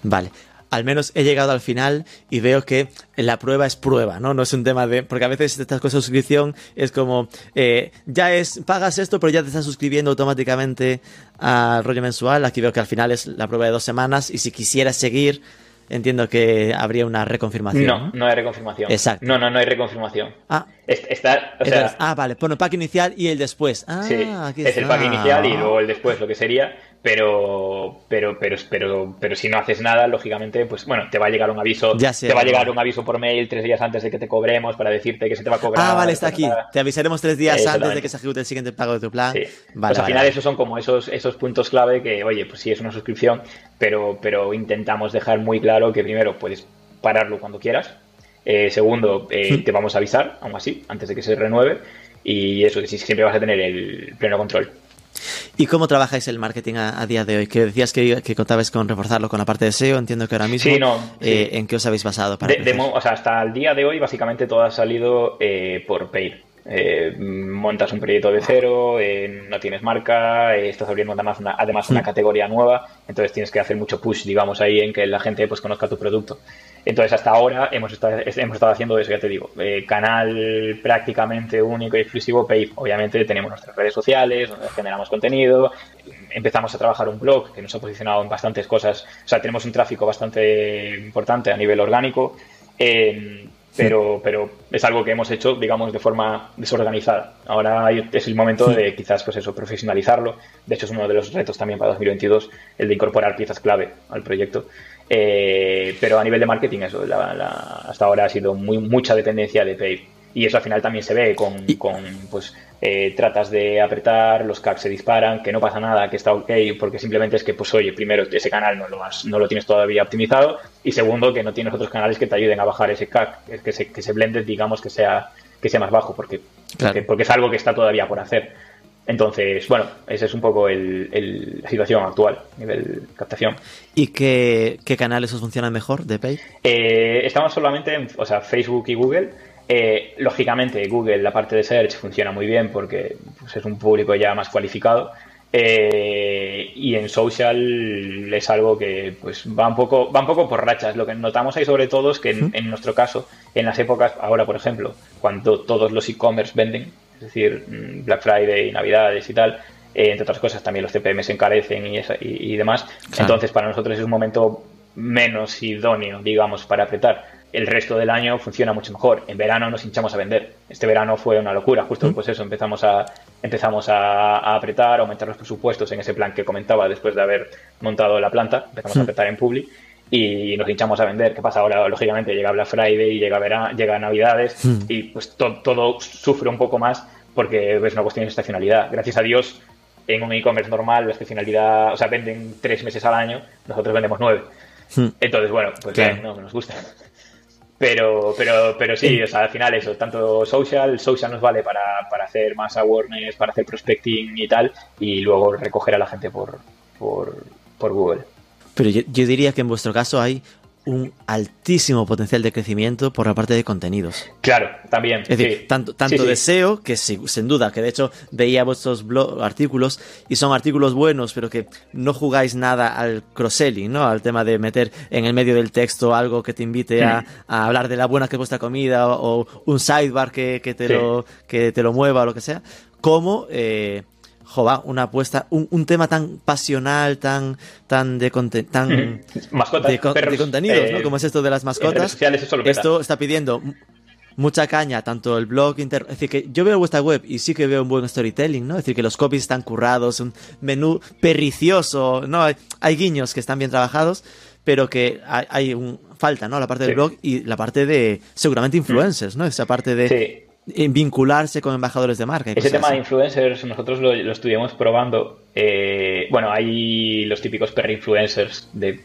Vale. al menos he llegado al final y veo que la prueba es prueba, ¿no? No es un tema de... Porque a veces estas cosas de suscripción es como, eh, ya es, pagas esto, pero ya te estás suscribiendo automáticamente al rollo mensual. Aquí veo que al final es la prueba de dos semanas y si quisieras seguir entiendo que habría una reconfirmación. No, no, hay reconfirmación. Exacto. No, no, no hay reconfirmación. Ah. Está, o sea, ah, vale, pone el pack inicial y el después. Ah, sí, es el pack inicial y luego el después, lo que sería pero, pero, pero, pero, pero si no haces nada, lógicamente, pues bueno, te va a llegar un aviso, te va a llegar un aviso por mail tres días antes de que te cobremos para decirte que se te va a cobrar. Ah, vale, está aquí. Te avisaremos tres días antes de que se ejecute el siguiente pago de tu plan. Sí. pues al final esos son como esos, esos puntos clave que, oye, pues sí es una suscripción, pero, pero intentamos dejar muy claro que primero puedes pararlo cuando quieras. Eh, segundo, eh, te vamos a avisar, aún así, antes de que se renueve. Y eso, que siempre vas a tener el pleno control. ¿Y cómo trabajáis el marketing a, día de hoy? Que decías que, contabais con reforzarlo con la parte de SEO, entiendo que ahora mismo. Sí, no. Eh, ¿En qué os habéis basado? Para o sea, hasta el día de hoy, básicamente todo ha salido eh, por. Eh, montas un proyecto de cero, no tienes marca, estás abriendo además una, además una mm. categoría nueva, entonces tienes que hacer mucho push, digamos, ahí en que la gente pues conozca tu producto. Entonces, hasta ahora hemos estado, hemos estado haciendo eso, ya te digo, eh, canal prácticamente único y exclusivo Pay. Obviamente tenemos nuestras redes sociales, donde generamos contenido, empezamos a trabajar un blog que nos ha posicionado en bastantes cosas, o sea, tenemos un tráfico bastante importante a nivel orgánico, eh, pero, pero es algo que hemos hecho, digamos, de forma desorganizada. Ahora es el momento de quizás, pues eso, profesionalizarlo. De hecho, es uno de los retos también para 2022, el de incorporar piezas clave al proyecto. Eh, pero a nivel de marketing, eso, hasta ahora ha sido muy, mucha dependencia de paid. Y eso al final también se ve con, con pues, eh, tratas de apretar, los CAC se disparan, que no pasa nada, que está ok, porque simplemente es que, pues oye, primero, ese canal no lo, no lo tienes todavía optimizado, y segundo, que no tienes otros canales que te ayuden a bajar ese CAC, que se, que se blende, digamos, que sea, que sea más bajo, porque, porque es algo que está todavía por hacer. Entonces, bueno, esa es un poco el, la situación actual a nivel captación. ¿Y qué, canales os funcionan mejor de Pay? Eh, estamos solamente en o sea, Facebook y Google. Eh, lógicamente, Google, la parte de search funciona muy bien porque pues, es un público ya más cualificado. Eh, y en social es algo que pues va un poco va un poco por rachas lo que notamos ahí sobre todo es que en nuestro caso en las épocas ahora por ejemplo cuando todos los e-commerce venden es decir, mm, Black Friday, Navidades y tal, eh, entre otras cosas también los CPM se encarecen y, y, demás. Entonces, para nosotros es un momento menos idóneo, digamos, para apretar. El resto del año funciona mucho mejor. En verano nos hinchamos a vender. Este verano fue una locura. Justo, pues eso, empezamos a empezamos a, apretar, a aumentar los presupuestos en ese plan que comentaba después de haber montado la planta. Empezamos a apretar en Publi y nos hinchamos a vender. ¿Qué pasa ahora? Lógicamente llega Black Friday, llega, verano, llega Navidades hmm. y pues todo sufre un poco más porque es una cuestión de estacionalidad. Gracias a Dios, en un e-commerce normal la estacionalidad, o sea, venden tres meses al año, nosotros vendemos nueve. Hmm. Entonces, bueno, pues bien, no, nos gusta. Pero, pero, pero sí, o sea, al final eso, tanto social, social nos vale para, para hacer más awareness, para hacer prospecting y tal, y luego recoger a la gente por, por, por Google. Pero yo, diría que en vuestro caso hay un altísimo potencial de crecimiento por la parte de contenidos. Claro, también. Es decir, tanto, tanto deseo, que sin duda, que de hecho veía vuestros blog, artículos y son artículos buenos, pero que no jugáis nada al cross-selling, ¿no? Al tema de meter en el medio del texto algo que te invite a, mm. hablar de la buena que es vuestra comida o, un sidebar que, que, te lo, que te lo mueva o lo que sea. Como... Eh, jova, una apuesta, un, tema tan pasional, tan, tan de, tan de, contenidos, ¿no? Eh, Como es esto de las mascotas. esto está pidiendo mucha caña, tanto el blog, inter... es decir, que yo veo vuestra web y sí que veo un buen storytelling, ¿no? Es decir, que los copies están currados, un menú perricioso, ¿no? Hay, guiños que están bien trabajados, pero que hay, un, falta, ¿no? La parte del blog y la parte de, seguramente, influencers, ¿no? Esa parte de vincularse con embajadores de marca. Ese tema de influencers, nosotros lo, estuvimos probando. Eh, bueno, hay los típicos perro influencers de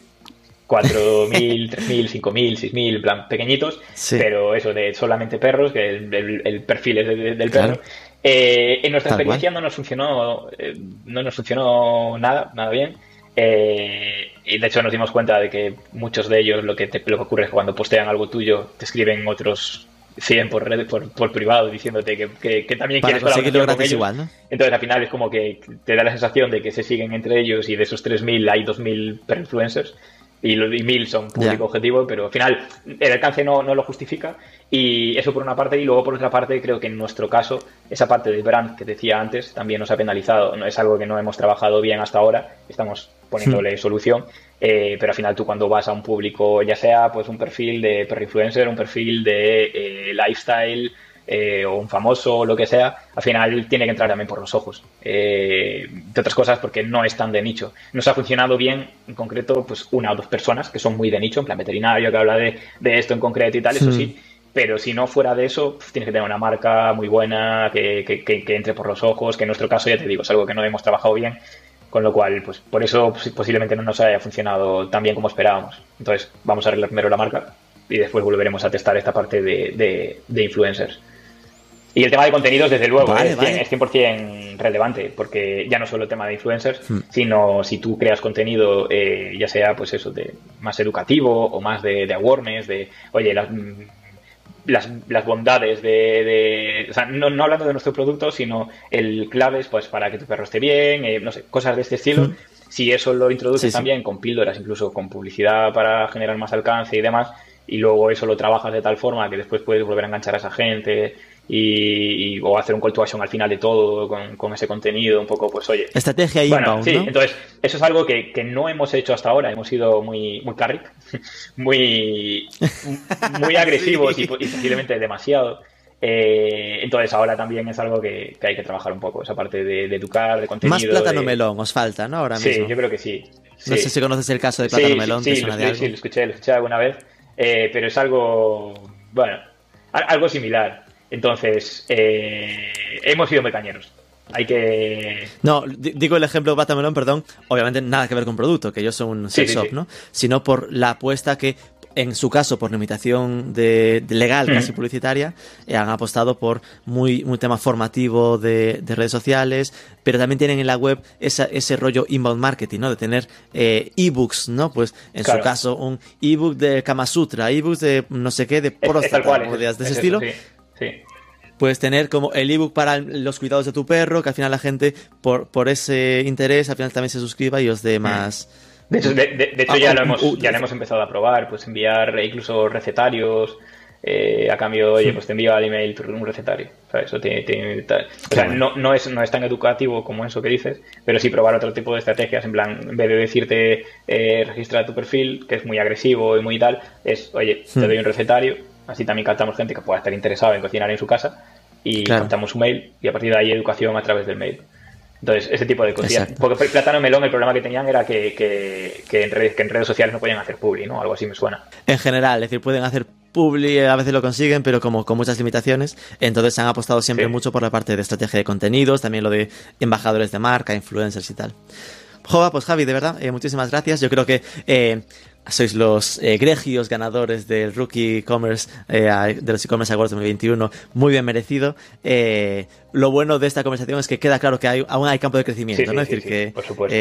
4.000, 3.000, 5.000, 6.000, plan pequeñitos, pero eso de solamente perros, que el, perfil es del perro. Eh, en nuestra experiencia no nos funcionó, eh, no nos funcionó nada, nada bien. y de hecho nos dimos cuenta de que muchos de ellos lo que, te, lo que ocurre es que cuando postean algo tuyo te escriben otros 100 por, red, por, privado diciéndote que, que, también quieres conseguirlo gratis igual, ¿no? Entonces al final es como que te da la sensación de que se siguen entre ellos y de esos 3.000 hay 2.000 per influencers y, y mil son público objetivo, pero al final el alcance no, no, lo justifica. Y eso por una parte, y luego por otra parte, creo que en nuestro caso, esa parte de brand que decía antes también nos ha penalizado. No es algo que no hemos trabajado bien hasta ahora, estamos poniéndole hmm. solución. Eh, pero al final tú cuando vas a un público, ya sea pues un perfil de per influencer, un perfil de eh, lifestyle, eh, o un famoso o lo que sea, al final tiene que entrar también por los ojos. Eh, de otras cosas porque no es tan de nicho. Nos ha funcionado bien, en concreto, pues una o dos personas que son muy de nicho, en plan veterinario que habla de, esto en concreto y tal, eso sí. Pero si no fuera de eso, pues tienes que tener una marca muy buena, que, que, entre por los ojos, que en nuestro caso, ya te digo, es algo que no hemos trabajado bien, con lo cual, pues por eso pues, posiblemente no nos haya funcionado tan bien como esperábamos. Entonces, vamos a arreglar primero la marca y después volveremos a testar esta parte de, de influencers. Y el tema de contenidos, desde luego, es, 100% relevante, porque ya no solo el tema de influencers, hmm. sino si tú creas contenido, eh, ya sea pues eso, de más educativo o más de, awareness, de, oye, las, las, bondades de, o sea, no, hablando de nuestro producto, sino el claves pues para que tu perro esté bien, eh, no sé, cosas de este estilo. Hmm. Si eso lo introduces también con píldoras, incluso con publicidad para generar más alcance y demás, y luego eso lo trabajas de tal forma que después puedes volver a enganchar a esa gente, y, o hacer un call to action al final de todo con, ese contenido, un poco, pues oye. Estrategia bueno, sí, entonces eso es algo que, no hemos hecho hasta ahora, hemos sido muy, muy carrick, muy, muy agresivos y, posiblemente demasiado. Eh, entonces ahora también es algo que, hay que trabajar un poco, esa parte de, educar, de contenido. Más plátano melón os falta, ¿no? Ahora mismo. Sí, yo creo que sí. No sé si conoces el caso de plátano melón. Sí, lo, sí, lo escuché, lo escuché alguna vez, eh, pero es algo, bueno, algo similar. Entonces, eh, hemos sido mecañeros. Hay que. No, digo el ejemplo de Melón, perdón. Obviamente nada que ver con producto, que yo soy un sex shop, ¿no? Sino por la apuesta que en su caso, por limitación de, legal, casi publicitaria, eh, han apostado por muy, muy tema formativo de, redes sociales, pero también tienen en la web ese rollo inbound marketing, ¿no? De tener eh, ebooks, ¿no? Pues en su caso, un ebook de Kama Sutra, ebooks de no sé qué, de próstata, de ese estilo. Puedes tener como el ebook para los cuidados de tu perro, que al final la gente, por, por ese interés, al final también se suscriba y os dé mm. más. De hecho, ya, lo hemos, ya lo hemos empezado a probar, pues enviar incluso recetarios. Eh, a cambio, oye, pues te envío al email un recetario. Eso tiene, o sea, no, no, es, no es tan educativo como eso que dices, pero sí probar otro tipo de estrategias. En plan, en vez de decirte eh, registra tu perfil, que es muy agresivo y muy tal, es, oye, te hmm. doy un recetario, Así también captamos gente que pueda estar interesada en cocinar en su casa y captamos su mail y a partir de ahí educación a través del mail. Entonces, ese tipo de cosas. Porque Plátano Melón, el problema que tenían era que, que, en redes, que en redes sociales no podían hacer publi, ¿no? Algo así me suena. En general, es decir, pueden hacer publi, a veces lo consiguen, pero como con muchas limitaciones. Entonces han apostado siempre mucho por la parte de estrategia de contenidos, también lo de embajadores de marca, influencers y tal. Jova, pues Javi, de verdad, eh, muchísimas gracias. Yo creo que eh, sois los eh, gregios ganadores del Rookie Commerce, eh, de los e-commerce Awards 2021, muy bien merecido. Eh, lo bueno de esta conversación es que queda claro que hay, aún hay campo de crecimiento, ¿no? es decir, que por supuesto.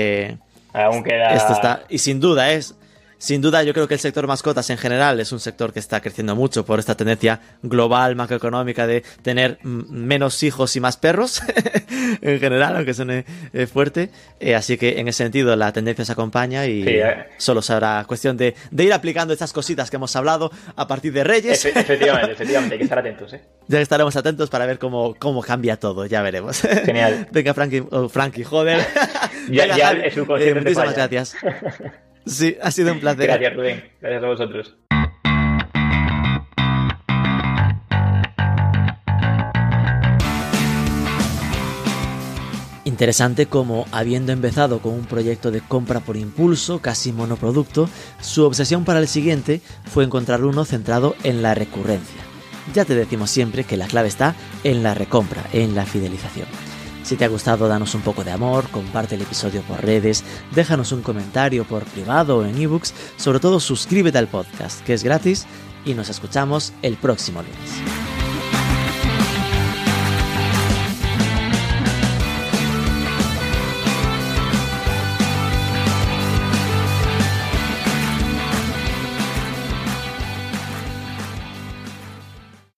aún queda... esto está, y sin duda es sin duda, yo creo que el sector mascotas en general es un sector que está creciendo mucho por esta tendencia global macroeconómica de tener menos hijos y más perros en general, aunque suene eh, fuerte. Eh, así que en ese sentido la tendencia se acompaña y eh. solo será cuestión de, ir aplicando estas cositas que hemos hablado a partir de Reyes. efectivamente, efectivamente, hay que estar atentos. Ya estaremos atentos para ver cómo, cómo cambia todo, ya veremos. Genial. Venga, Frankie, oh, Frankie joder. ya, ya es un Muchísimas gracias. Sí, ha sido un placer. Gracias, Rubén. Gracias a vosotros. Interesante como, habiendo empezado con un proyecto de compra por impulso, casi monoproducto, su obsesión para el siguiente fue encontrar uno centrado en la recurrencia. Ya te decimos siempre que la clave está en la recompra, en la fidelización. Si te ha gustado, danos un poco de amor, comparte el episodio por redes, déjanos un comentario por privado o en ebooks, sobre todo suscríbete al podcast, que es gratis, y nos escuchamos el próximo lunes.